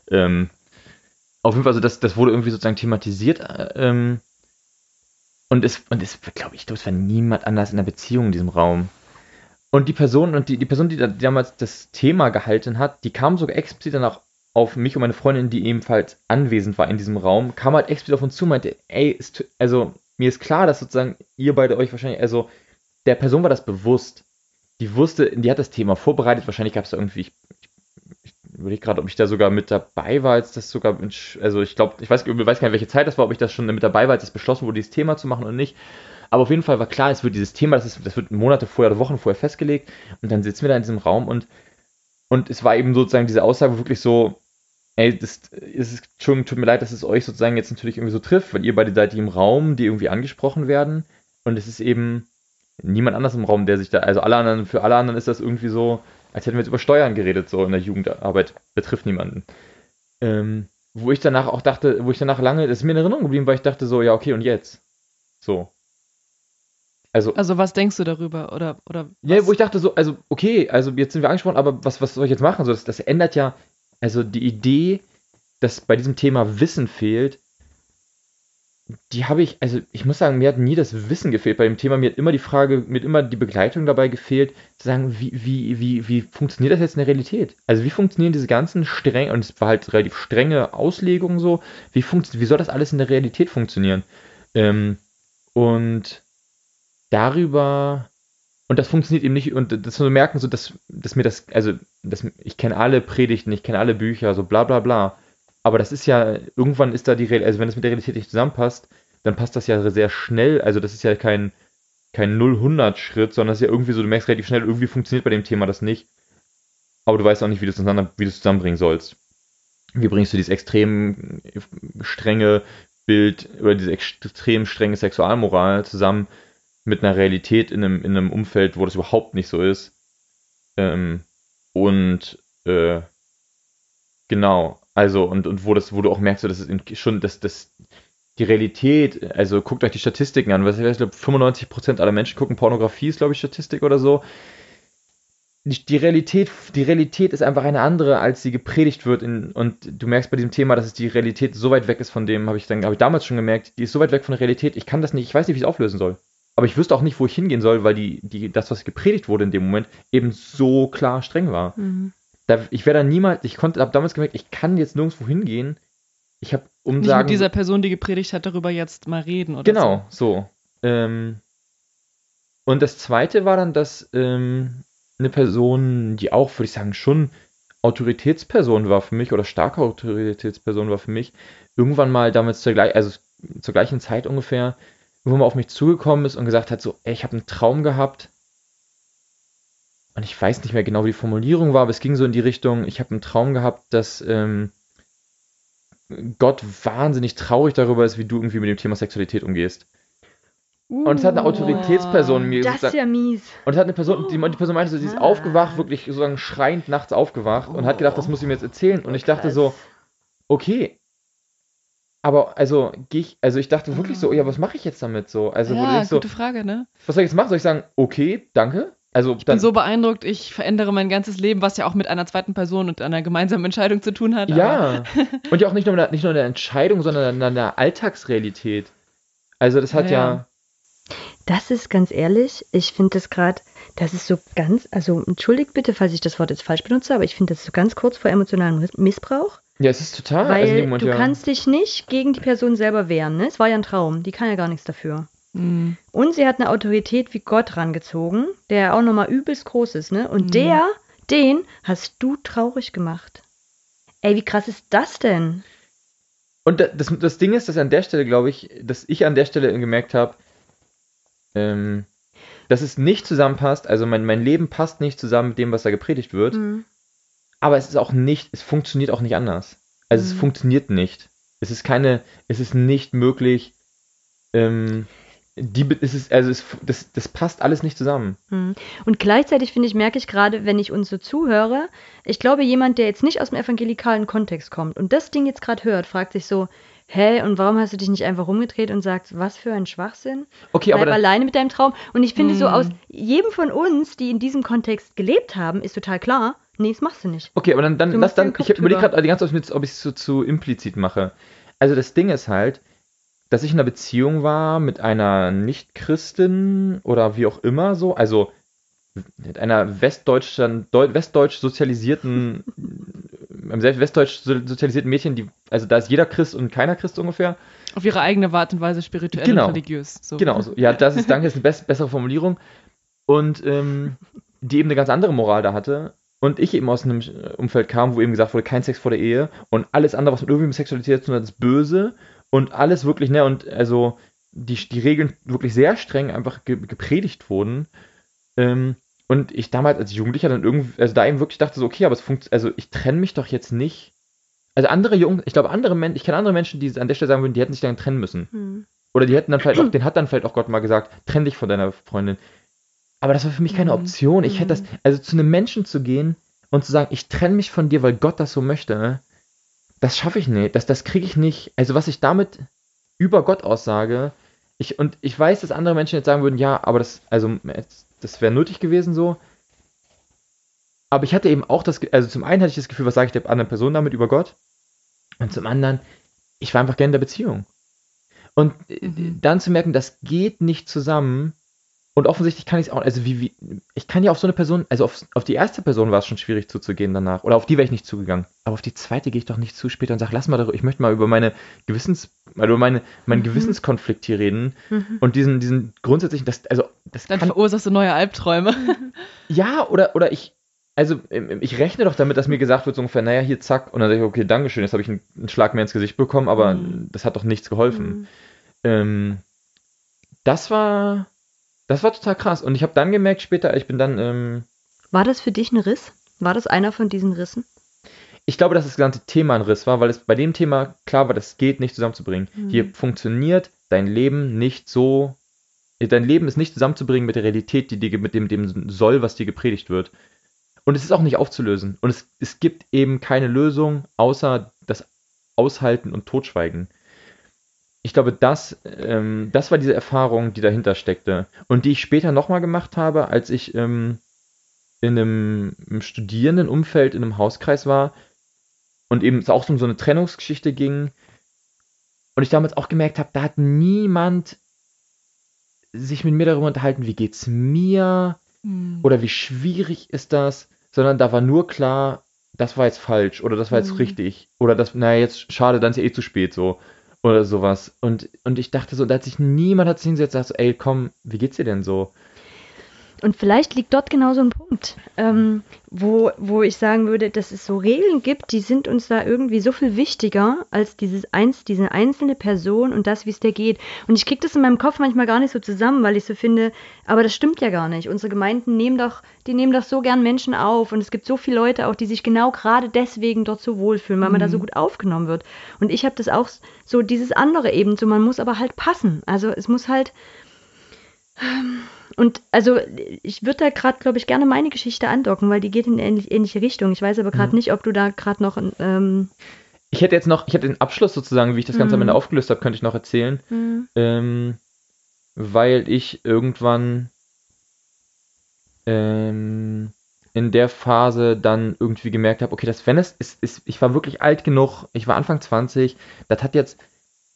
Ähm, auf jeden Fall, also das, das wurde irgendwie sozusagen thematisiert. Äh, ähm, und es, und es, glaube ich, glaube, es war niemand anders in der Beziehung in diesem Raum. Und die Person, und die, die Person, die, da, damals das Thema gehalten hat, die kam sogar explizit danach auf mich und meine Freundin, die ebenfalls anwesend war in diesem Raum, kam halt explizit auf uns zu und meinte, ey, ist, also mir ist klar, dass sozusagen ihr beide euch wahrscheinlich, also der Person war das bewusst. Die wusste, die hat das Thema vorbereitet, wahrscheinlich gab es irgendwie, ich, ich überlege gerade, ob ich da sogar mit dabei war, als das sogar, also ich glaube, ich weiß, ich weiß gar nicht, welche Zeit das war, ob ich das schon mit dabei war, als es beschlossen wurde, dieses Thema zu machen oder nicht. Aber auf jeden Fall war klar, es wird dieses Thema, das, ist, das wird Monate vorher oder Wochen vorher festgelegt und dann sitzen wir da in diesem Raum und, und es war eben sozusagen diese Aussage wirklich so, ey, das ist, Entschuldigung, tut mir leid, dass es euch sozusagen jetzt natürlich irgendwie so trifft, weil ihr beide seid im Raum, die irgendwie angesprochen werden. Und es ist eben niemand anders im Raum, der sich da, also alle anderen, für alle anderen ist das irgendwie so, als hätten wir jetzt über Steuern geredet, so in der Jugendarbeit, betrifft niemanden. Ähm, wo ich danach auch dachte, wo ich danach lange, das ist mir in Erinnerung geblieben, weil ich dachte so, ja, okay, und jetzt? So. Also, Also was denkst du darüber? Oder, oder ja, wo ich dachte so, also, okay, also jetzt sind wir angesprochen, aber was, was soll ich jetzt machen? So, das, das ändert ja, also die Idee, dass bei diesem Thema Wissen fehlt, die habe ich, also ich muss sagen, mir hat nie das Wissen gefehlt bei dem Thema, mir hat immer die Frage, mir hat immer die Begleitung dabei gefehlt, zu sagen, wie, wie, wie, wie funktioniert das jetzt in der Realität? Also wie funktionieren diese ganzen streng, und es war halt relativ strenge Auslegungen so, wie funkt, wie soll das alles in der Realität funktionieren? Ähm, und darüber, und das funktioniert eben nicht, und das zu merken, so, dass, dass mir das, also, dass, ich kenne alle Predigten, ich kenne alle Bücher, so bla bla bla. Aber das ist ja, irgendwann ist da die Realität, also wenn es mit der Realität nicht zusammenpasst, dann passt das ja sehr schnell. Also das ist ja kein, kein 0-100-Schritt, sondern das ist ja irgendwie so, du merkst relativ schnell, irgendwie funktioniert bei dem Thema das nicht. Aber du weißt auch nicht, wie du es zusammen, wie zusammenbringen sollst. Wie bringst du dieses extrem strenge Bild oder diese extrem strenge Sexualmoral zusammen mit einer Realität in einem, in einem Umfeld, wo das überhaupt nicht so ist. Ähm, und äh, genau, also und, und wo das, wo du auch merkst, dass es schon, dass das die Realität, also guckt euch die Statistiken an, was ich glaube, 95% aller Menschen gucken Pornografie, ist glaube ich Statistik oder so. Die, die, Realität, die Realität ist einfach eine andere, als sie gepredigt wird. In, und du merkst bei diesem Thema, dass es die Realität so weit weg ist von dem, habe ich dann, habe ich damals schon gemerkt, die ist so weit weg von der Realität, ich kann das nicht, ich weiß nicht, wie ich es auflösen soll. Aber ich wüsste auch nicht, wo ich hingehen soll, weil die, die, das, was gepredigt wurde in dem Moment, eben so klar streng war. Mhm. Da, ich wäre da niemals, ich konnte, habe damals gemerkt, ich kann jetzt nirgendwo hingehen. Ich habe um Nicht mit dieser Person, die gepredigt hat, darüber jetzt mal reden oder genau, so. Ähm, und das zweite war dann, dass ähm, eine Person, die auch, würde ich sagen, schon Autoritätsperson war für mich oder starke Autoritätsperson war für mich, irgendwann mal damals zur, gleich, also zur gleichen Zeit ungefähr, irgendwann mal auf mich zugekommen ist und gesagt hat, so, ey, ich habe einen Traum gehabt. Und ich weiß nicht mehr genau, wie die Formulierung war, aber es ging so in die Richtung, ich habe einen Traum gehabt, dass ähm, Gott wahnsinnig traurig darüber ist, wie du irgendwie mit dem Thema Sexualität umgehst. Uh, Und es hat eine Autoritätsperson mir Das ist gesagt, ja mies. und es hat eine Person, die, die Person meinte, so, sie ist Ah. aufgewacht, wirklich sozusagen schreiend nachts aufgewacht und hat gedacht, das muss sie mir jetzt erzählen. Und ich dachte so, okay. Aber also gehe ich, also ich dachte wirklich so, ja, was mache ich jetzt damit so? Also ja, ich so, gute Frage, ne? was soll ich jetzt machen? Soll ich sagen, okay, danke? Also Ich bin so beeindruckt, ich verändere mein ganzes Leben, was ja auch mit einer zweiten Person und einer gemeinsamen Entscheidung zu tun hat. Ja. Und ja auch nicht nur, in der- nicht nur in der Entscheidung, sondern in der Alltagsrealität. Also das hat Ja, ja. Das ist ganz ehrlich, ich finde das gerade, das ist so ganz, also entschuldigt bitte, falls ich das Wort jetzt falsch benutze, aber ich finde das so ganz kurz vor emotionalem Miss- Missbrauch, ja, es ist total. weil also Moment, du ja. kannst dich nicht gegen die Person selber wehren, ne? Es war ja ein Traum, die kann ja gar nichts dafür. Hm. Und sie hat eine Autorität wie Gott rangezogen, der auch nochmal übelst groß ist, ne? Und Mhm. der, den hast du traurig gemacht. Ey, wie krass ist das denn? Und da- das, das Ding ist, dass an der Stelle, glaube ich, dass ich an der Stelle gemerkt habe, ähm, dass es nicht zusammenpasst. Also mein, mein Leben passt nicht zusammen mit dem, was da gepredigt wird. Mhm. Aber es ist auch nicht, es funktioniert auch nicht anders. Also es Mhm. funktioniert nicht. Es ist keine, es ist nicht möglich, ähm, die, es ist, also es, das, das passt alles nicht zusammen. Mhm. Und gleichzeitig finde ich, merke ich gerade, wenn ich uns so zuhöre, ich glaube, jemand, der jetzt nicht aus dem evangelikalen Kontext kommt und das Ding jetzt gerade hört, fragt sich so, hä, und warum hast du dich nicht einfach rumgedreht und sagst, was für ein Schwachsinn? Okay, Bleib aber dann, alleine mit deinem Traum. Und ich finde, so Mhm. aus jedem von uns, die in diesem Kontext gelebt haben, ist total klar, nee, das machst du nicht. Okay, aber dann, dann lass dann, ich überlege gerade die ganze Zeit, ob ich es so zu implizit mache. Also das Ding ist halt, dass ich in einer Beziehung war mit einer Nicht-Christin oder wie auch immer so, also mit einer westdeutschen, Deu westdeutsch sozialisierten, einem selbst westdeutsch so- sozialisierten Mädchen, die, also da ist jeder Christ und keiner Christ ungefähr. Auf ihre eigene Art und Weise spirituell Genau. und religiös. So. Genau, so. ja, das ist, danke, ist eine bess bessere Formulierung. Und ähm, die eben eine ganz andere Moral da hatte. Und ich eben aus einem Umfeld kam, wo eben gesagt wurde, kein Sex vor der Ehe und alles andere, was mit irgendwie mit Sexualität zu tun hat, ist böse und alles wirklich, ne, und also die, die Regeln wirklich sehr streng einfach ge gepredigt wurden. Ähm, und ich damals als Jugendlicher dann irgendwie, also da eben wirklich dachte so, okay, aber es funktioniert, also ich trenne mich doch jetzt nicht. Also andere Jungen, ich glaube andere Menschen, ich kenne andere Menschen, die an der Stelle sagen würden, die hätten sich dann trennen müssen. Hm. Oder die hätten dann vielleicht auch, den hat dann vielleicht auch Gott mal gesagt, trenn dich von deiner Freundin. Aber das war für mich keine Mhm. Option. Ich hätte das, Mhm. also zu einem Menschen zu gehen und zu sagen, ich trenne mich von dir, weil Gott das so möchte, das schaffe ich nicht, das, das kriege ich nicht. Also was ich damit über Gott aussage, ich, und ich weiß, dass andere Menschen jetzt sagen würden, ja, aber das, also das wäre nötig gewesen so. Aber ich hatte eben auch das, also zum einen hatte ich das Gefühl, was sage ich der anderen Person damit über Gott? Und zum anderen, ich war einfach gerne in der Beziehung. Und äh, mhm. dann zu merken, das geht nicht zusammen, und offensichtlich kann ich es auch, also wie, wie, ich kann ja auf so eine Person, also auf, auf die erste Person war es schon schwierig zuzugehen danach. Oder auf die wäre ich nicht zugegangen. Aber auf die zweite gehe ich doch nicht zu später und sage, lass mal darüber, ich möchte mal über meine Gewissens, über meine, meinen mhm. Gewissenskonflikt hier reden. Mhm. Und diesen, diesen grundsätzlichen, das, also, das Dann kann, verursachst du neue Albträume. ja, oder, oder ich, also ich rechne doch damit, dass mir gesagt wird, so ungefähr, naja, hier zack, und dann sage ich, okay, Dankeschön, jetzt habe ich einen, einen, Schlag mehr ins Gesicht bekommen, aber mhm. das hat doch nichts geholfen. Mhm. Ähm, das war, das war total krass. Und ich habe dann gemerkt später, ich bin dann. Ähm, war das für dich ein Riss? War das einer von diesen Rissen? Ich glaube, dass das gesamte Thema ein Riss war, weil es bei dem Thema klar war, das geht nicht zusammenzubringen. Mhm. Hier funktioniert dein Leben nicht so. Dein Leben ist nicht zusammenzubringen mit der Realität, die dir, mit dem, dem Soll, was dir gepredigt wird. Und es ist auch nicht aufzulösen. Und es, es gibt eben keine Lösung, außer das Aushalten und Totschweigen ich glaube, das, ähm, das war diese Erfahrung, die dahinter steckte. Und die ich später nochmal gemacht habe, als ich ähm, in einem, einem Studierendenumfeld in einem Hauskreis war und eben es auch um so eine Trennungsgeschichte ging. Und ich damals auch gemerkt habe, da hat niemand sich mit mir darüber unterhalten, wie geht's mir mhm. oder wie schwierig ist das, sondern da war nur klar, das war jetzt falsch oder das war jetzt mhm. richtig oder das, naja, jetzt schade, dann ist ja eh zu spät so oder sowas. Und, und ich dachte so, da hat sich niemand hat sich hingesetzt und gesagt, so, ey, komm, wie geht's dir denn so? Und vielleicht liegt dort genau so ein Punkt, ähm, wo, wo ich sagen würde, dass es so Regeln gibt, die sind uns da irgendwie so viel wichtiger als dieses eins, diese einzelne Person und das, wie es dir geht. Und ich kriege das in meinem Kopf manchmal gar nicht so zusammen, weil ich so finde, aber das stimmt ja gar nicht. Unsere Gemeinden nehmen doch, die nehmen doch so gern Menschen auf und es gibt so viele Leute auch, die sich genau gerade deswegen dort so wohlfühlen, weil man da so mhm. gut aufgenommen wird. Und ich habe das auch so dieses andere eben so, man muss aber halt passen. Also es muss halt. Ähm, und also ich würde da gerade, glaube ich, gerne meine Geschichte andocken, weil die geht in eine ähnlich, ähnliche Richtung. Ich weiß aber gerade mhm. nicht, ob du da gerade noch. Ähm ich hätte jetzt noch, ich hätte den Abschluss sozusagen, wie ich das Ganze mhm. am Ende aufgelöst habe, könnte ich noch erzählen. Mhm. Ähm, weil ich irgendwann ähm, in der Phase dann irgendwie gemerkt habe, okay, das wenn es ist, ist, ich war wirklich alt genug, ich war Anfang 20, das hat jetzt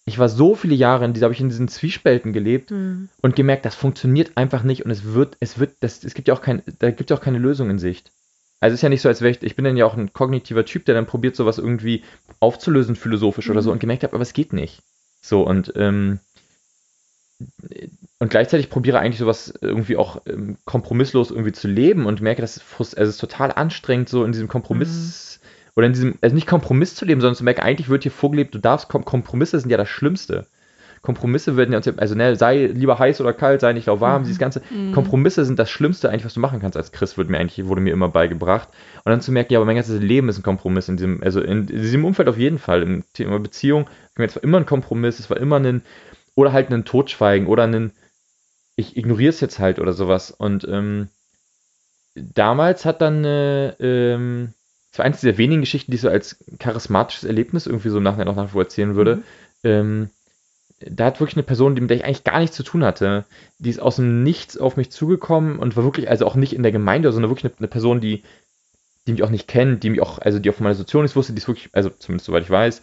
ich war so viele Jahre in dieser, habe ich in diesen Zwiespälten gelebt mhm. und gemerkt, das funktioniert einfach nicht und es wird, es wird, das, es gibt ja auch kein, da gibt ja auch keine Lösung in Sicht. Also es ist ja nicht so, als wäre ich, ich bin dann ja auch ein kognitiver Typ, der dann probiert, sowas irgendwie aufzulösen, philosophisch mhm. oder so mhm. und gemerkt habe, aber es geht nicht. So und, ähm, und gleichzeitig probiere eigentlich sowas irgendwie auch ähm, kompromisslos irgendwie zu leben und merke, dass es, also es ist total anstrengend, so in diesem Kompromiss. Mhm oder in diesem, also nicht Kompromiss zu leben, sondern zu merken, eigentlich wird hier vorgelebt, du darfst, Kompromisse sind ja das Schlimmste. Kompromisse werden ja uns, also ne, sei lieber heiß oder kalt, sei nicht lauwarm, mhm. dieses ganze, mhm. Kompromisse sind das Schlimmste eigentlich, was du machen kannst als Christ, wurde mir eigentlich, wurde mir immer beigebracht. Und dann zu merken, ja, aber mein ganzes Leben ist ein Kompromiss in diesem, also in diesem Umfeld auf jeden Fall, im Thema Beziehung, es war immer ein Kompromiss, es war immer ein, oder halt ein Totschweigen oder ein, ich ignoriere es jetzt halt oder sowas. Und ähm, damals hat dann äh, ähm, das war eines dieser wenigen Geschichten, die ich so als charismatisches Erlebnis irgendwie so nachher noch nachher erzählen würde. Mhm. Ähm, da hat wirklich eine Person, mit der ich eigentlich gar nichts zu tun hatte, die ist aus dem Nichts auf mich zugekommen und war wirklich, also auch nicht in der Gemeinde, sondern wirklich eine, eine Person, die, die mich auch nicht kennt, die mich auch, also die auch von meiner Situation nicht wusste, die ist wirklich, also zumindest soweit ich weiß,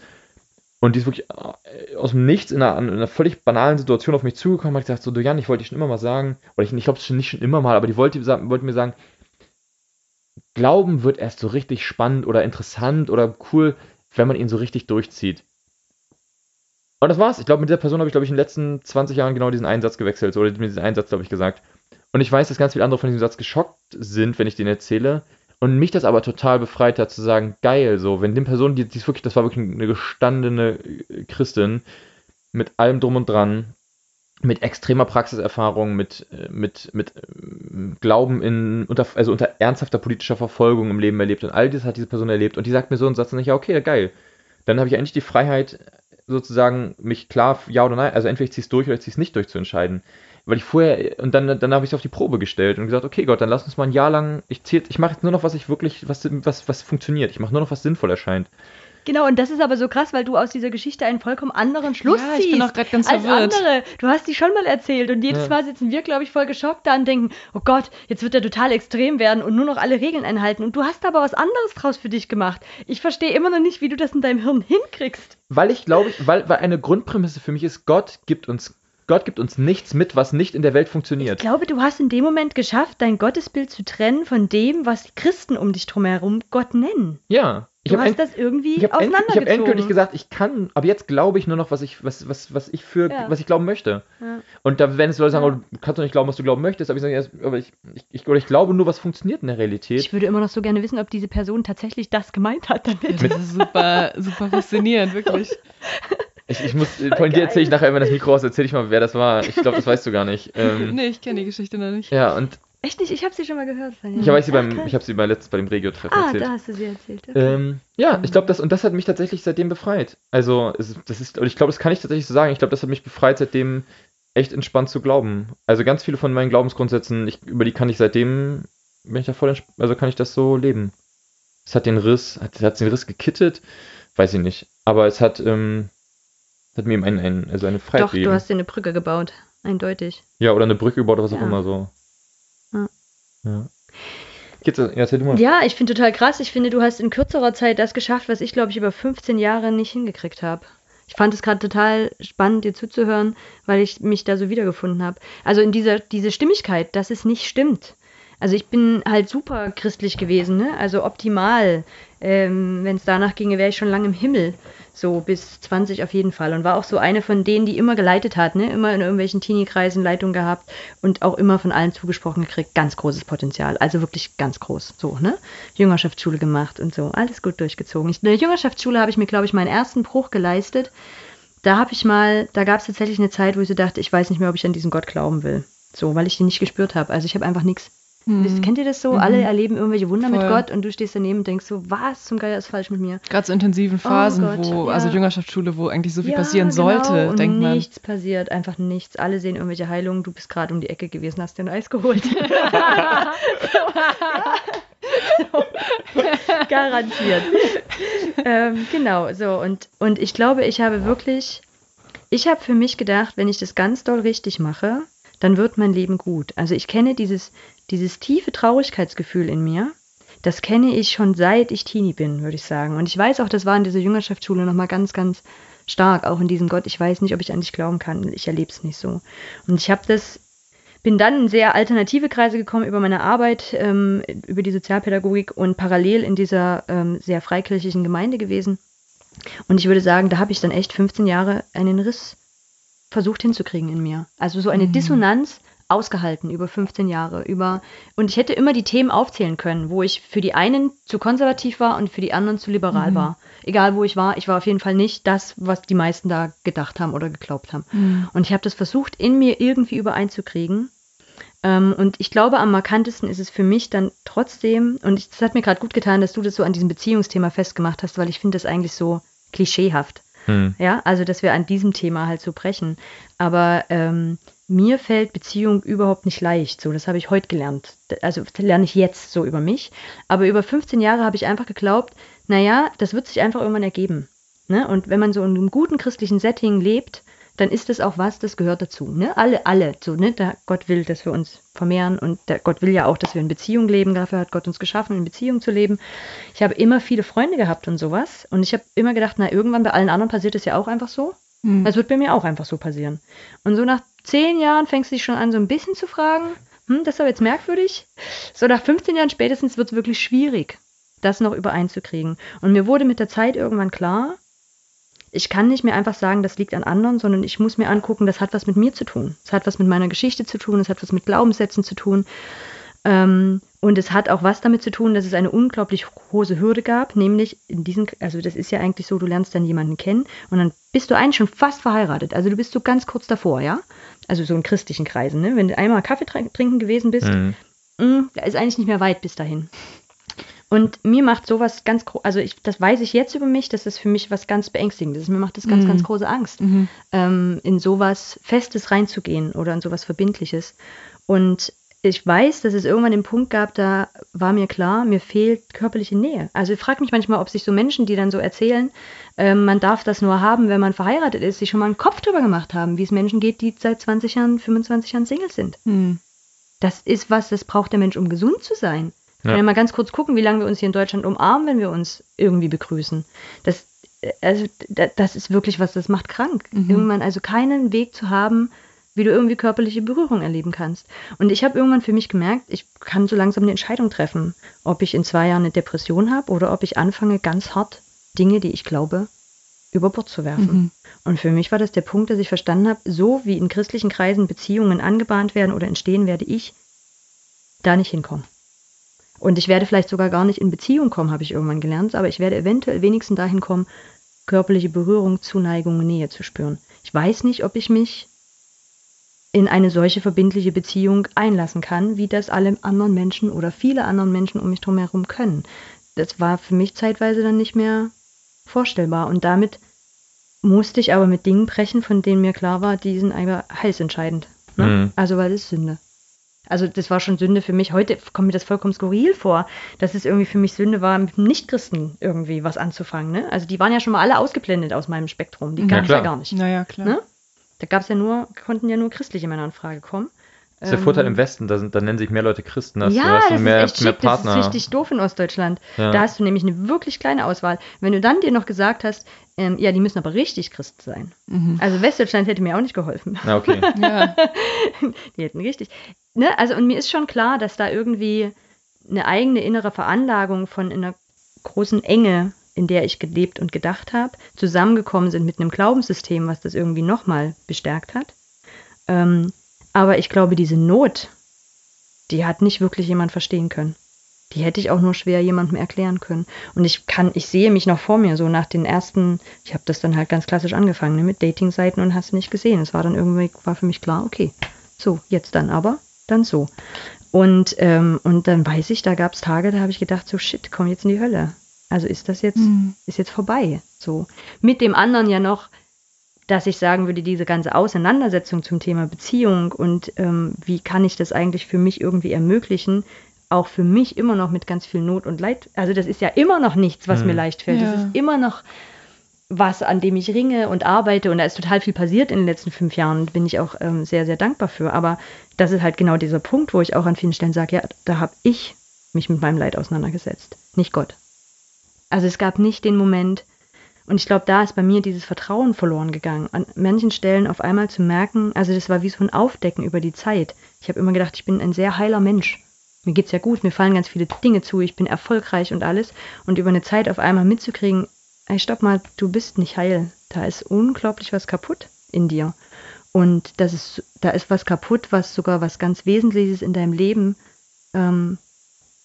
und die ist wirklich äh, aus dem Nichts in einer, in einer völlig banalen Situation auf mich zugekommen, hat gesagt, so, du Jan, ich wollte dich schon immer mal sagen, oder ich, ich glaube, es schon nicht schon immer mal, aber die wollte, wollte mir sagen, Glauben wird erst so richtig spannend oder interessant oder cool, wenn man ihn so richtig durchzieht. Und das war's. Ich glaube, mit dieser Person habe ich, glaube ich, in den letzten 20 Jahren genau diesen Einsatz gewechselt. Oder mir diesen Einsatz, glaube ich, gesagt. Und ich weiß, dass ganz viele andere von diesem Satz geschockt sind, wenn ich den erzähle. Und mich das aber total befreit hat, zu sagen, geil, so, wenn die Person, die, die ist wirklich, das war wirklich eine gestandene Christin, mit allem drum und dran, mit extremer Praxiserfahrung, mit, äh, mit, mit äh, Glauben in, unter, also unter ernsthafter politischer Verfolgung im Leben erlebt und all das hat diese Person erlebt und die sagt mir so einen Satz und ich, ja, okay, geil. Dann habe ich eigentlich die Freiheit, sozusagen, mich klar, ja oder nein, also entweder ich ziehe es durch oder ich ziehe es nicht durch zu entscheiden. Weil ich vorher, und dann, dann habe ich es auf die Probe gestellt und gesagt, okay Gott, dann lass uns mal ein Jahr lang, ich, ich mache jetzt nur noch, was ich wirklich, was, was, was funktioniert. Ich mache nur noch, was sinnvoll erscheint. Genau, und das ist aber so krass, weil du aus dieser Geschichte einen vollkommen anderen Schluss Ja, ziehst. ich bin auch gerade ganz als verwirrt. andere. Du hast die schon mal erzählt und jedes Ja. Mal sitzen wir, glaube ich, voll geschockt da und denken, oh Gott, jetzt wird er total extrem werden und nur noch alle Regeln einhalten. Und du hast aber was anderes draus für dich gemacht. Ich verstehe immer noch nicht, wie du das in deinem Hirn hinkriegst. Weil ich glaube, ich, weil, weil eine Grundprämisse für mich ist, Gott gibt uns, Gott gibt uns nichts mit, was nicht in der Welt Ich funktioniert. glaube, du hast in dem Moment geschafft, dein Gottesbild zu trennen von dem, was die Christen um dich drumherum Gott nennen. Ja. Ich Du habe hast das irgendwie ich hab end, ich hab auseinandergezogen. endgültig gesagt, ich kann, aber jetzt glaube ich nur noch, was ich, was, was, was ich für, Ja. was ich glauben möchte. Ja. Und da, wenn es Leute sagen, Ja. oh, du kannst doch nicht glauben, was du glauben möchtest, aber ich sage, aber ich, ich, ich, oder ich glaube nur, was funktioniert in der Realität. Ich würde immer noch so gerne wissen, ob diese Person tatsächlich das gemeint hat damit. Das ist super, super faszinierend, wirklich. Ich, ich muss, äh, von dir erzähle ich nachher, wenn das Mikro aus, erzähle ich mal, wer das war. Ich glaube, das weißt du gar nicht. Ähm, Nee, ich kenne die Geschichte noch nicht. Ja, und Echt nicht? Ich habe sie schon mal gehört. Svenja. ich habe sie beim, ich habe sie bei letztens bei dem Regio-Treffen Ah, erzählt. da hast du sie erzählt. Okay. Ähm, ja, ich glaube, das und das hat mich tatsächlich seitdem befreit. Also, das ist, und ich glaube, das kann ich tatsächlich so sagen. Ich glaube, das hat mich befreit, seitdem echt entspannt zu glauben. Also ganz viele von meinen Glaubensgrundsätzen, ich, über die kann ich seitdem, bin ich da voll, also kann ich das so leben. Es hat den Riss, hat, hat den Riss gekittet, weiß ich nicht. Aber es hat, ähm, hat mir eben ein, ein, also eine Freiheit Doch, du gegeben. hast dir eine Brücke gebaut. Eindeutig. Ja, oder eine Brücke gebaut oder was auch Ja. immer so. Ja. Ja. Ja, ich finde total krass. Ich finde, du hast in kürzerer Zeit das geschafft, was ich, glaube ich, über 15 Jahre nicht hingekriegt habe. Ich fand es gerade total spannend, dir zuzuhören, weil ich mich da so wiedergefunden habe. Also in dieser diese Stimmigkeit, dass es nicht stimmt. Also ich bin halt super christlich gewesen, ne? Also optimal. Ähm, Wenn es danach ginge, wäre ich schon lange im Himmel. So bis 20 auf jeden Fall. Und war auch so eine von denen, die immer geleitet hat, ne? Immer in irgendwelchen Teenie-Kreisen Leitung gehabt und auch immer von allen zugesprochen gekriegt. Ganz großes Potenzial. Also wirklich ganz groß. So, ne? Jüngerschaftsschule gemacht und so. Alles gut durchgezogen. Ich, in der Jüngerschaftsschule habe ich mir, glaube ich, meinen ersten Bruch geleistet. Da habe ich mal, da gab es tatsächlich eine Zeit, wo ich so dachte, ich weiß nicht mehr, ob ich an diesen Gott glauben will. So, weil ich den nicht gespürt habe. Also ich habe einfach nichts. Hm. Kennt ihr das so? Mhm. Alle erleben irgendwelche Wunder mit Voll. Gott und du stehst daneben und denkst so, was zum Geier ist falsch mit mir? Gerade so intensiven Phasen, Oh Gott, wo, ja. also Jüngerschaftsschule, wo eigentlich so viel Ja, passieren genau, sollte, und denkt man. nichts passiert, einfach nichts. Alle sehen irgendwelche Heilungen. Du bist gerade um die Ecke gewesen, hast dir ein Eis geholt. so. Garantiert. ähm, genau, so. Und, und ich glaube, ich habe wirklich, ich habe für mich gedacht, wenn ich das ganz doll richtig mache, dann wird mein Leben gut. Also ich kenne dieses, dieses tiefe Traurigkeitsgefühl in mir. Das kenne ich schon seit ich Teenie bin, würde ich sagen. Und ich weiß auch, das war in dieser Jüngerschaftsschule nochmal ganz, ganz stark, auch in diesem Gott. Ich weiß nicht, ob ich an dich glauben kann. Ich erlebe es nicht so. Und ich habe das, bin dann in sehr alternative Kreise gekommen über meine Arbeit, ähm, über die Sozialpädagogik und parallel in dieser ähm, sehr freikirchlichen Gemeinde gewesen. Und ich würde sagen, da habe ich dann echt 15 Jahre einen Riss versucht hinzukriegen in mir. Also so eine Mhm. Dissonanz ausgehalten über 15 Jahre. Über und ich hätte immer die Themen aufzählen können, wo ich für die einen zu konservativ war und für die anderen zu liberal Mhm. war. Egal wo ich war, ich war auf jeden Fall nicht das, was die meisten da gedacht haben oder geglaubt haben. Hm. Und ich habe das versucht, in mir irgendwie übereinzukriegen. Ähm, und ich glaube, am markantesten ist es für mich dann trotzdem, und es hat mir gerade gut getan, dass du das so an diesem Beziehungsthema festgemacht hast, weil ich finde das eigentlich so klischeehaft. Hm. Ja, also dass wir an diesem Thema halt so brechen. Aber ähm, mir fällt Beziehung überhaupt nicht leicht. So, das habe ich heute gelernt. Also das lerne ich jetzt so über mich. Aber über 15 Jahre habe ich einfach geglaubt, naja, das wird sich einfach irgendwann ergeben. Ne? Und wenn man so in einem guten christlichen Setting lebt, dann ist das auch was, das gehört dazu. Ne? Alle, alle, so, ne? Der Gott will, dass wir uns vermehren und der Gott will ja auch, dass wir in Beziehung leben. Dafür hat Gott uns geschaffen, in Beziehung zu leben. Ich habe immer viele Freunde gehabt und sowas. Und ich habe immer gedacht, na, irgendwann bei allen anderen passiert es ja auch einfach so. Hm. Das wird bei mir auch einfach so passieren. Und so nach zehn Jahren fängst du dich schon an, so ein bisschen zu fragen, hm, das ist aber jetzt merkwürdig. So nach 15 Jahren spätestens wird es wirklich schwierig, das noch übereinzukriegen. Und mir wurde mit der Zeit irgendwann klar, ich kann nicht mehr einfach sagen, das liegt an anderen, sondern ich muss mir angucken, das hat was mit mir zu tun. Es hat was mit meiner Geschichte zu tun, es hat was mit Glaubenssätzen zu tun. Ähm, und es hat auch was damit zu tun, dass es eine unglaublich hohe Hürde gab, nämlich in diesen, also das ist ja eigentlich so, du lernst dann jemanden kennen und dann bist du eigentlich schon fast verheiratet. Also du bist so ganz kurz davor, ja? Also so in christlichen Kreisen, ne? Wenn du einmal Kaffee trink- trinken gewesen bist, Hm. Mm, da ist eigentlich nicht mehr weit bis dahin. Und mir macht sowas ganz, gro- also ich, das weiß ich jetzt über mich, das ist für mich was ganz Beängstigendes. Mir macht das ganz, Mhm. ganz große Angst, Mhm. ähm, in sowas Festes reinzugehen oder in sowas Verbindliches. Und ich weiß, dass es irgendwann den Punkt gab, da war mir klar, mir fehlt körperliche Nähe. Also ich frage mich manchmal, ob sich so Menschen, die dann so erzählen, äh, man darf das nur haben, wenn man verheiratet ist, sich schon mal einen Kopf drüber gemacht haben, wie es Menschen geht, die seit 20 Jahren, 25 Jahren Single sind. Hm. Das ist was, das braucht der Mensch, um gesund zu sein. Ja. Wenn wir mal ganz kurz gucken, wie lange wir uns hier in Deutschland umarmen, wenn wir uns irgendwie begrüßen. Das, äh, also, da- das ist wirklich was, das macht krank. Mhm. Irgendwann also keinen Weg zu haben, wie du irgendwie körperliche Berührung erleben kannst. Und ich habe irgendwann für mich gemerkt, ich kann so langsam eine Entscheidung treffen, ob ich in zwei Jahren eine Depression habe oder ob ich anfange, ganz hart Dinge, die ich glaube, über Bord zu werfen. Mhm. Und für mich war das der Punkt, dass ich verstanden habe, so wie in christlichen Kreisen Beziehungen angebahnt werden oder entstehen, werde ich da nicht hinkommen. Und ich werde vielleicht sogar gar nicht in Beziehung kommen, habe ich irgendwann gelernt, aber ich werde eventuell wenigstens dahin kommen, körperliche Berührung, Zuneigung, Nähe zu spüren. Ich weiß nicht, ob ich mich in eine solche verbindliche Beziehung einlassen kann, wie das alle anderen Menschen oder viele anderen Menschen um mich drum herum können. Das war für mich zeitweise dann nicht mehr vorstellbar. Und damit musste ich aber mit Dingen brechen, von denen mir klar war, die sind einfach heilsentscheidend. Ne? Mhm. Also weil das ist Sünde. Also das war schon Sünde für mich. Heute kommt mir das vollkommen skurril vor, dass es irgendwie für mich Sünde war, mit Nichtchristen irgendwie was anzufangen. Ne? Also die waren ja schon mal alle ausgeblendet aus meinem Spektrum. Die Ja, gab es ja klar. gar nicht. Naja, klar. Ne? Da gab es ja nur, konnten ja nur christliche Männer in Frage kommen. Das ist der Ähm, Vorteil im Westen, da, sind, da nennen sich mehr Leute Christen, da hast, ja, du- hast das mehr, ist echt mehr schick, das Partner. ist richtig doof in Ostdeutschland. Ja. Da hast du nämlich eine wirklich kleine Auswahl. Wenn du dann dir noch gesagt hast, ähm, ja, die müssen aber richtig Christ sein. Mhm. Also Westdeutschland hätte mir auch nicht geholfen. Ja, okay. Ja. Die hätten richtig. Ne? Also, und mir ist schon klar, dass da irgendwie eine eigene innere Veranlagung von einer großen Enge, in der ich gelebt und gedacht habe, zusammengekommen sind mit einem Glaubenssystem, was das irgendwie nochmal bestärkt hat. Ähm, aber ich glaube, diese Not, die hat nicht wirklich jemand verstehen können. Die hätte ich auch nur schwer jemandem erklären können. Und ich kann, ich sehe mich noch vor mir, so nach den ersten, ich habe das dann halt ganz klassisch angefangen, ne, mit Datingseiten und hast nicht gesehen. Es war dann irgendwie, war für mich klar, okay, so, jetzt dann aber, dann so. Und, ähm, und dann weiß ich, da gab es Tage, da habe ich gedacht, so shit, komm jetzt in die Hölle. Also ist das jetzt, Mhm. ist jetzt vorbei. So. Mit dem anderen ja noch, dass ich sagen würde, diese ganze Auseinandersetzung zum Thema Beziehung und ähm, wie kann ich das eigentlich für mich irgendwie ermöglichen, auch für mich immer noch mit ganz viel Not und Leid. Also das ist ja immer noch nichts, was Mhm. mir leicht fällt. Das Ja. ist immer noch was, an dem ich ringe und arbeite. Und da ist total viel passiert in den letzten fünf Jahren. Bin ich auch ähm, sehr, sehr dankbar für. Aber das ist halt genau dieser Punkt, wo ich auch an vielen Stellen sage, ja, da habe ich mich mit meinem Leid auseinandergesetzt, nicht Gott. Also es gab nicht den Moment, und ich glaube, da ist bei mir dieses Vertrauen verloren gegangen. An manchen Stellen auf einmal zu merken, also das war wie so ein Aufdecken über die Zeit. Ich habe immer gedacht, ich bin ein sehr heiler Mensch. Mir geht's ja gut, mir fallen ganz viele Dinge zu, ich bin erfolgreich und alles. Und über eine Zeit auf einmal mitzukriegen, ey, stopp mal, du bist nicht heil. Da ist unglaublich was kaputt in dir. Und das ist, da ist was kaputt, was sogar was ganz Wesentliches in deinem Leben ähm,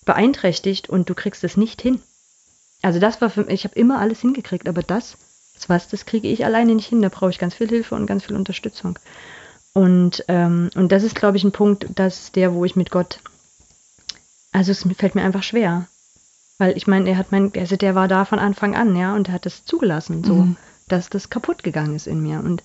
beeinträchtigt und du kriegst es nicht hin. Also das war für mich, ich habe immer alles hingekriegt, aber das, das was, das kriege ich alleine nicht hin. Da brauche ich ganz viel Hilfe und ganz viel Unterstützung. Und, ähm, und das ist, glaube ich, ein Punkt, das ist der, wo ich mit Gott, also es fällt mir einfach schwer. Weil ich meine, er hat mein, also der war da von Anfang an, ja, und er hat das zugelassen, so, Mhm. dass das kaputt gegangen ist in mir. Und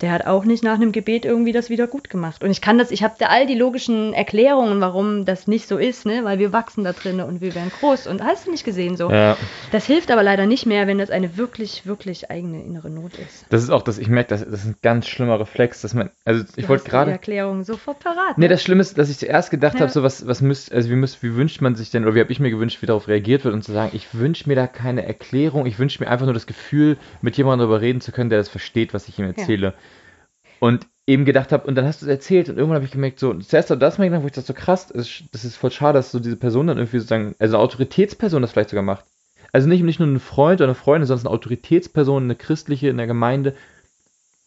der hat auch nicht nach einem Gebet irgendwie das wieder gut gemacht. Und ich kann das, ich habe da all die logischen Erklärungen, warum das nicht so ist, ne, weil wir wachsen da drin und wir werden groß und hast du nicht gesehen so. Ja, Das hilft aber leider nicht mehr, wenn das eine wirklich, wirklich eigene innere Not ist. das ist auch das, ich merke, das, das ist ein ganz schlimmer Reflex, dass man, also ich wollte hast Die gerade, Erklärung sofort parat. Nee, ne? das Schlimme ist, dass ich zuerst gedacht Ja. habe, so was, was müsst, also wie, müsst, wie wünscht man sich denn, oder wie habe ich mir gewünscht, wie darauf reagiert wird und zu sagen, ich wünsche mir da keine Erklärung, ich wünsche mir einfach nur das Gefühl, mit jemandem darüber reden zu können, der das versteht, was ich ihm erzähle. Und eben gedacht habe, und dann hast du es erzählt und irgendwann habe ich gemerkt, so, zuerst hat das mal gedacht, wo ich dachte, so krass, das ist, das ist voll schade, dass so diese Person dann irgendwie sozusagen, also eine Autoritätsperson das vielleicht sogar macht. Also nicht, nicht nur ein Freund oder eine Freundin, sondern eine Autoritätsperson, eine christliche in der Gemeinde,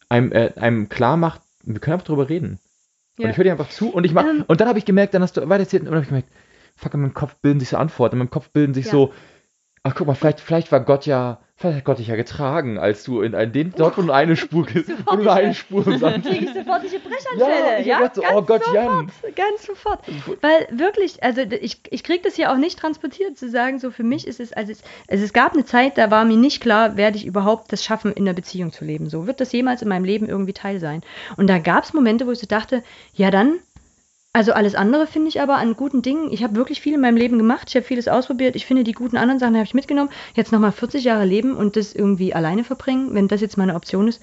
einem, äh, einem klar macht, wir können einfach drüber reden. Und Ja. ich höre dir einfach zu und ich mach, Ähm. und dann habe ich gemerkt, dann hast du weiter erzählt und dann habe ich gemerkt, fuck, in meinem Kopf bilden sich so Antworten, in meinem Kopf bilden sich Ja. so, ach guck mal, vielleicht, vielleicht war Gott ja, vielleicht hat Gott dich ja getragen, als du in ein, den, dort, wo nur eine Spur, wo nur eine Spur Sand ich sofort diese Ja, Brechanfälle. ich Ja, gedacht so, ganz oh Gott, sofort, Jan. Ganz sofort. Weil wirklich, also ich, ich kriege das hier auch nicht transportiert, zu sagen, so für mich ist es, also es, also es gab eine Zeit, da war mir nicht klar, werde ich überhaupt das schaffen, in einer Beziehung zu leben. So wird das jemals in meinem Leben irgendwie Teil sein. Und da gab es Momente, wo ich so dachte, ja dann Also alles andere finde ich aber an guten Dingen. Ich habe wirklich viel in meinem Leben gemacht. Ich habe vieles ausprobiert. Ich finde, die guten anderen Sachen habe ich mitgenommen. Jetzt nochmal 40 Jahre leben und das irgendwie alleine verbringen, wenn das jetzt meine Option ist,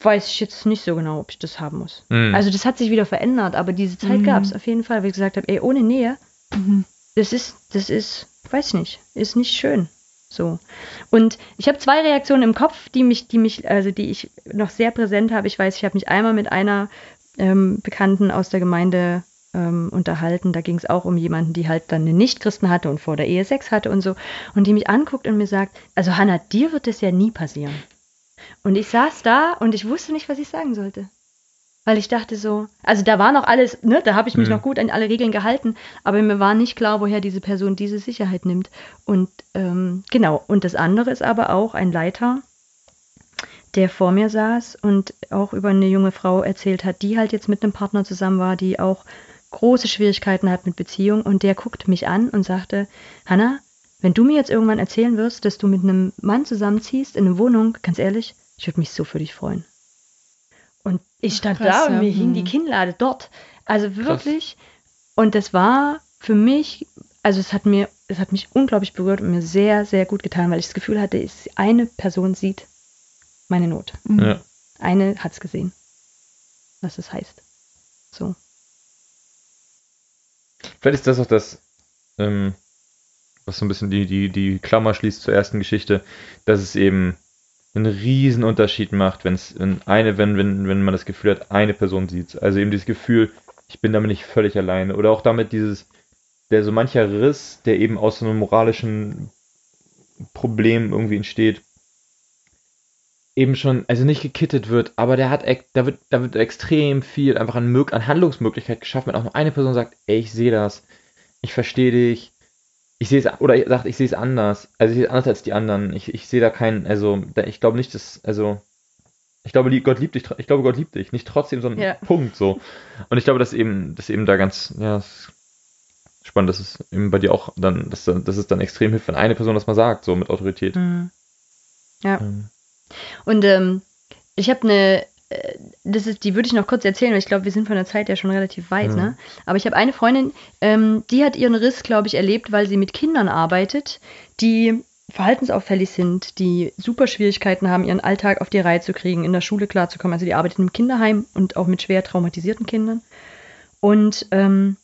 weiß ich jetzt nicht so genau, ob ich das haben muss. Mhm. Also das hat sich wieder verändert, aber diese Zeit Mhm. gab es auf jeden Fall, weil ich gesagt habe, ey, ohne Nähe, Mhm. das ist, das ist, weiß ich nicht, ist nicht schön. So. Und ich habe zwei Reaktionen im Kopf, die mich, die mich, also die ich noch sehr präsent habe. Ich weiß, ich habe mich einmal mit einer ähm, Bekannten aus der Gemeinde ähm, unterhalten. Da ging es auch um jemanden, die halt dann eine Nichtchristen hatte und vor der Ehe Sex hatte und so. Und die mich anguckt und mir sagt, also Hannah, dir wird das ja nie passieren. Und ich saß da und ich wusste nicht, was ich sagen sollte. Weil ich dachte so, also da war noch alles, ne, da habe ich mich Mhm. noch gut an alle Regeln gehalten, aber mir war nicht klar, woher diese Person diese Sicherheit nimmt. Und ähm, genau, und das andere ist aber auch ein Leiter, der vor mir saß und auch über eine junge Frau erzählt hat, die halt jetzt mit einem Partner zusammen war, die auch große Schwierigkeiten hat mit Beziehung. Und der guckte mich an und sagte, Hannah, wenn du mir jetzt irgendwann erzählen wirst, dass du mit einem Mann zusammenziehst in eine Wohnung, ganz ehrlich, ich würde mich so für dich freuen. Und ich stand Krass, da und ja. mir hing Hm. die Kinnlade dort. Also wirklich. Und das war für mich, also es hat mir, es hat mich unglaublich berührt und mir sehr, sehr gut getan, weil ich das Gefühl hatte, es- eine Person sieht meine Not. Mhm. Ja. Eine hat es gesehen, was es heißt. So. Vielleicht ist das auch das, ähm, was so ein bisschen die, die, die Klammer schließt zur ersten Geschichte, dass es eben einen riesen Unterschied macht, wenn es wenn eine, wenn, wenn, wenn man das Gefühl hat, eine Person sieht. Also eben dieses Gefühl, ich bin damit nicht völlig alleine. Oder auch damit dieses, der so mancher Riss, der eben aus so einem moralischen Problem irgendwie entsteht, eben schon, also nicht gekittet wird, aber der hat, da wird, da wird extrem viel einfach an, Mög an Handlungsmöglichkeit geschaffen, wenn auch nur eine Person sagt, ey, ich sehe das, ich verstehe dich, ich sehe es, oder sagt, ich sehe es anders, also ich sehe es anders als die anderen, ich, ich sehe da keinen, also, ich glaube nicht, dass, also, ich glaube, Gott liebt dich, ich glaube, Gott liebt dich, nicht trotzdem so ein Ja. Punkt, so. Und ich glaube, dass eben, dass eben da ganz, ja, ist spannend, dass es eben bei dir auch dann, dass, dass es dann extrem hilft, wenn eine Person das mal sagt, so mit Autorität. Mhm. Ja. Ähm, Und ähm, ich habe eine, äh, das ist, die würde ich noch kurz erzählen, weil ich glaube, wir sind von der Zeit ja schon relativ weit, Mhm. ne? Aber ich habe eine Freundin, ähm, die hat ihren Riss, glaube ich, erlebt, weil sie mit Kindern arbeitet, die verhaltensauffällig sind, die super Schwierigkeiten haben, ihren Alltag auf die Reihe zu kriegen, in der Schule klarzukommen. Also die arbeitet im Kinderheim und auch mit schwer traumatisierten Kindern. Und, ähm,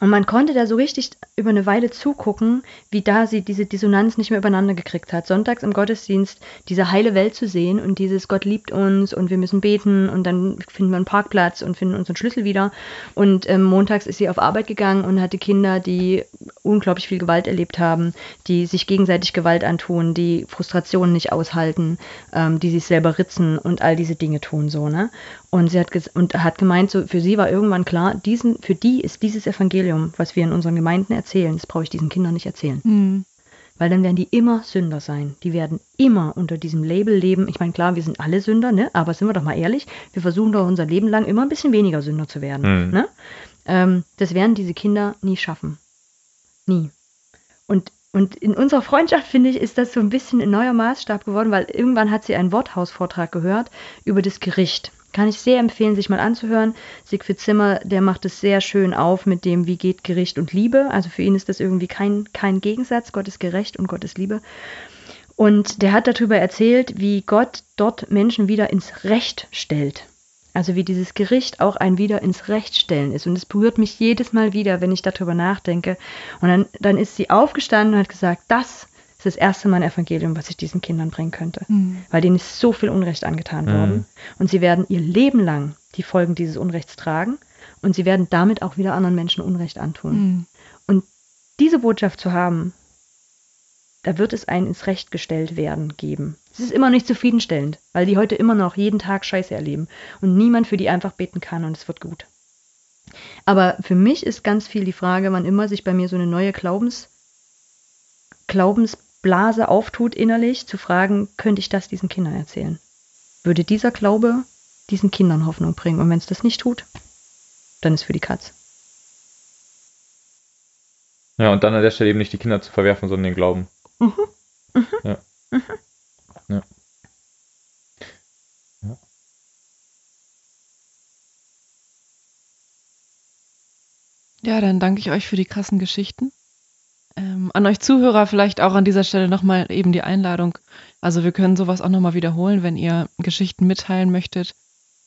und man konnte da so richtig über eine Weile zugucken, wie da sie diese Dissonanz nicht mehr übereinander gekriegt hat. Sonntags im Gottesdienst diese heile Welt zu sehen und dieses Gott liebt uns und wir müssen beten und dann finden wir einen Parkplatz und finden unseren Schlüssel wieder. Und ähm, montags ist sie auf Arbeit gegangen und hatte Kinder, die unglaublich viel Gewalt erlebt haben, die sich gegenseitig Gewalt antun, die Frustrationen nicht aushalten, ähm, die sich selber ritzen und all diese Dinge tun so, ne? Und sie hat ges- und hat gemeint, so für sie war irgendwann klar, diesen, für die ist dieses Evangelium, was wir in unseren Gemeinden erzählen, das brauche ich diesen Kindern nicht erzählen. Mhm. Weil dann werden die immer Sünder sein. Die werden immer unter diesem Label leben. Ich meine, klar, wir sind alle Sünder, ne? Aber sind wir doch mal ehrlich, wir versuchen doch unser Leben lang immer ein bisschen weniger Sünder zu werden. Mhm. Ne? Ähm, das werden diese Kinder nie schaffen. Nie. Und, und in unserer Freundschaft, finde ich, ist das so ein bisschen ein neuer Maßstab geworden, weil irgendwann hat sie einen Worthausvortrag gehört über das Gericht. Kann ich sehr empfehlen, sich mal anzuhören. Siegfried Zimmer, der macht es sehr schön auf mit dem, wie geht Gericht und Liebe. Also für ihn ist das irgendwie kein, kein Gegensatz. Gott ist gerecht und Gott ist Liebe. Und der hat darüber erzählt, wie Gott dort Menschen wieder ins Recht stellt. Also wie dieses Gericht auch ein wieder ins Recht stellen ist. Und es berührt mich jedes Mal wieder, wenn ich darüber nachdenke. Und dann, dann ist sie aufgestanden und hat gesagt, das ist das erste Mal ein Evangelium, was ich diesen Kindern bringen könnte. Mhm. Weil denen ist so viel Unrecht angetan Mhm. worden. Und sie werden ihr Leben lang die Folgen dieses Unrechts tragen. Und sie werden damit auch wieder anderen Menschen Unrecht antun. Mhm. Und diese Botschaft zu haben, da wird es ein ins Recht gestellt werden geben. Es ist immer nicht zufriedenstellend, weil die heute immer noch jeden Tag Scheiße erleben und niemand für die einfach beten kann und es wird gut. Aber für mich ist ganz viel die Frage, wann immer sich bei mir so eine neue Glaubens, Glaubensblase auftut innerlich, zu fragen, könnte ich das diesen Kindern erzählen? Würde dieser Glaube diesen Kindern Hoffnung bringen? Und wenn es das nicht tut, dann ist für die Katz. Ja, und dann an der Stelle eben nicht die Kinder zu verwerfen, sondern den Glauben. Mhm. Ja. Ja. Ja. Ja, dann danke ich euch für die krassen Geschichten. Ähm, an euch Zuhörer vielleicht auch an dieser Stelle nochmal eben die Einladung. Also wir können sowas auch nochmal wiederholen, wenn ihr Geschichten mitteilen möchtet.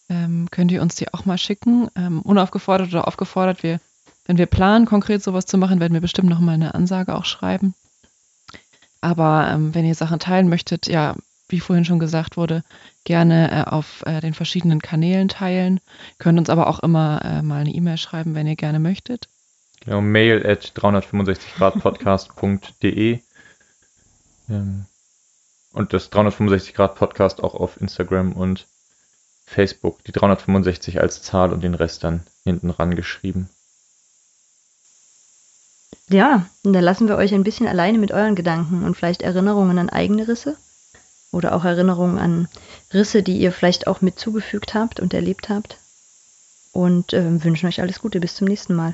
Ähm, könnt ihr uns die auch mal schicken, ähm, unaufgefordert oder aufgefordert. Wir, wenn wir planen, konkret sowas zu machen, werden wir bestimmt nochmal eine Ansage auch schreiben. Aber ähm, wenn ihr Sachen teilen möchtet, ja, wie vorhin schon gesagt wurde, gerne äh, auf äh, den verschiedenen Kanälen teilen. Könnt uns aber auch immer äh, mal eine E-Mail schreiben, wenn ihr gerne möchtet. Genau, mail at 365gradpodcast.de ähm, und das 365 Grad Podcast auch auf Instagram und Facebook. Die 365 als Zahl und den Rest dann hinten ran geschrieben. Ja, und dann lassen wir euch ein bisschen alleine mit euren Gedanken und vielleicht Erinnerungen an eigene Risse oder auch Erinnerungen an Risse, die ihr vielleicht auch mit zugefügt habt und erlebt habt. Und äh, wünschen euch alles Gute. Bis zum nächsten Mal.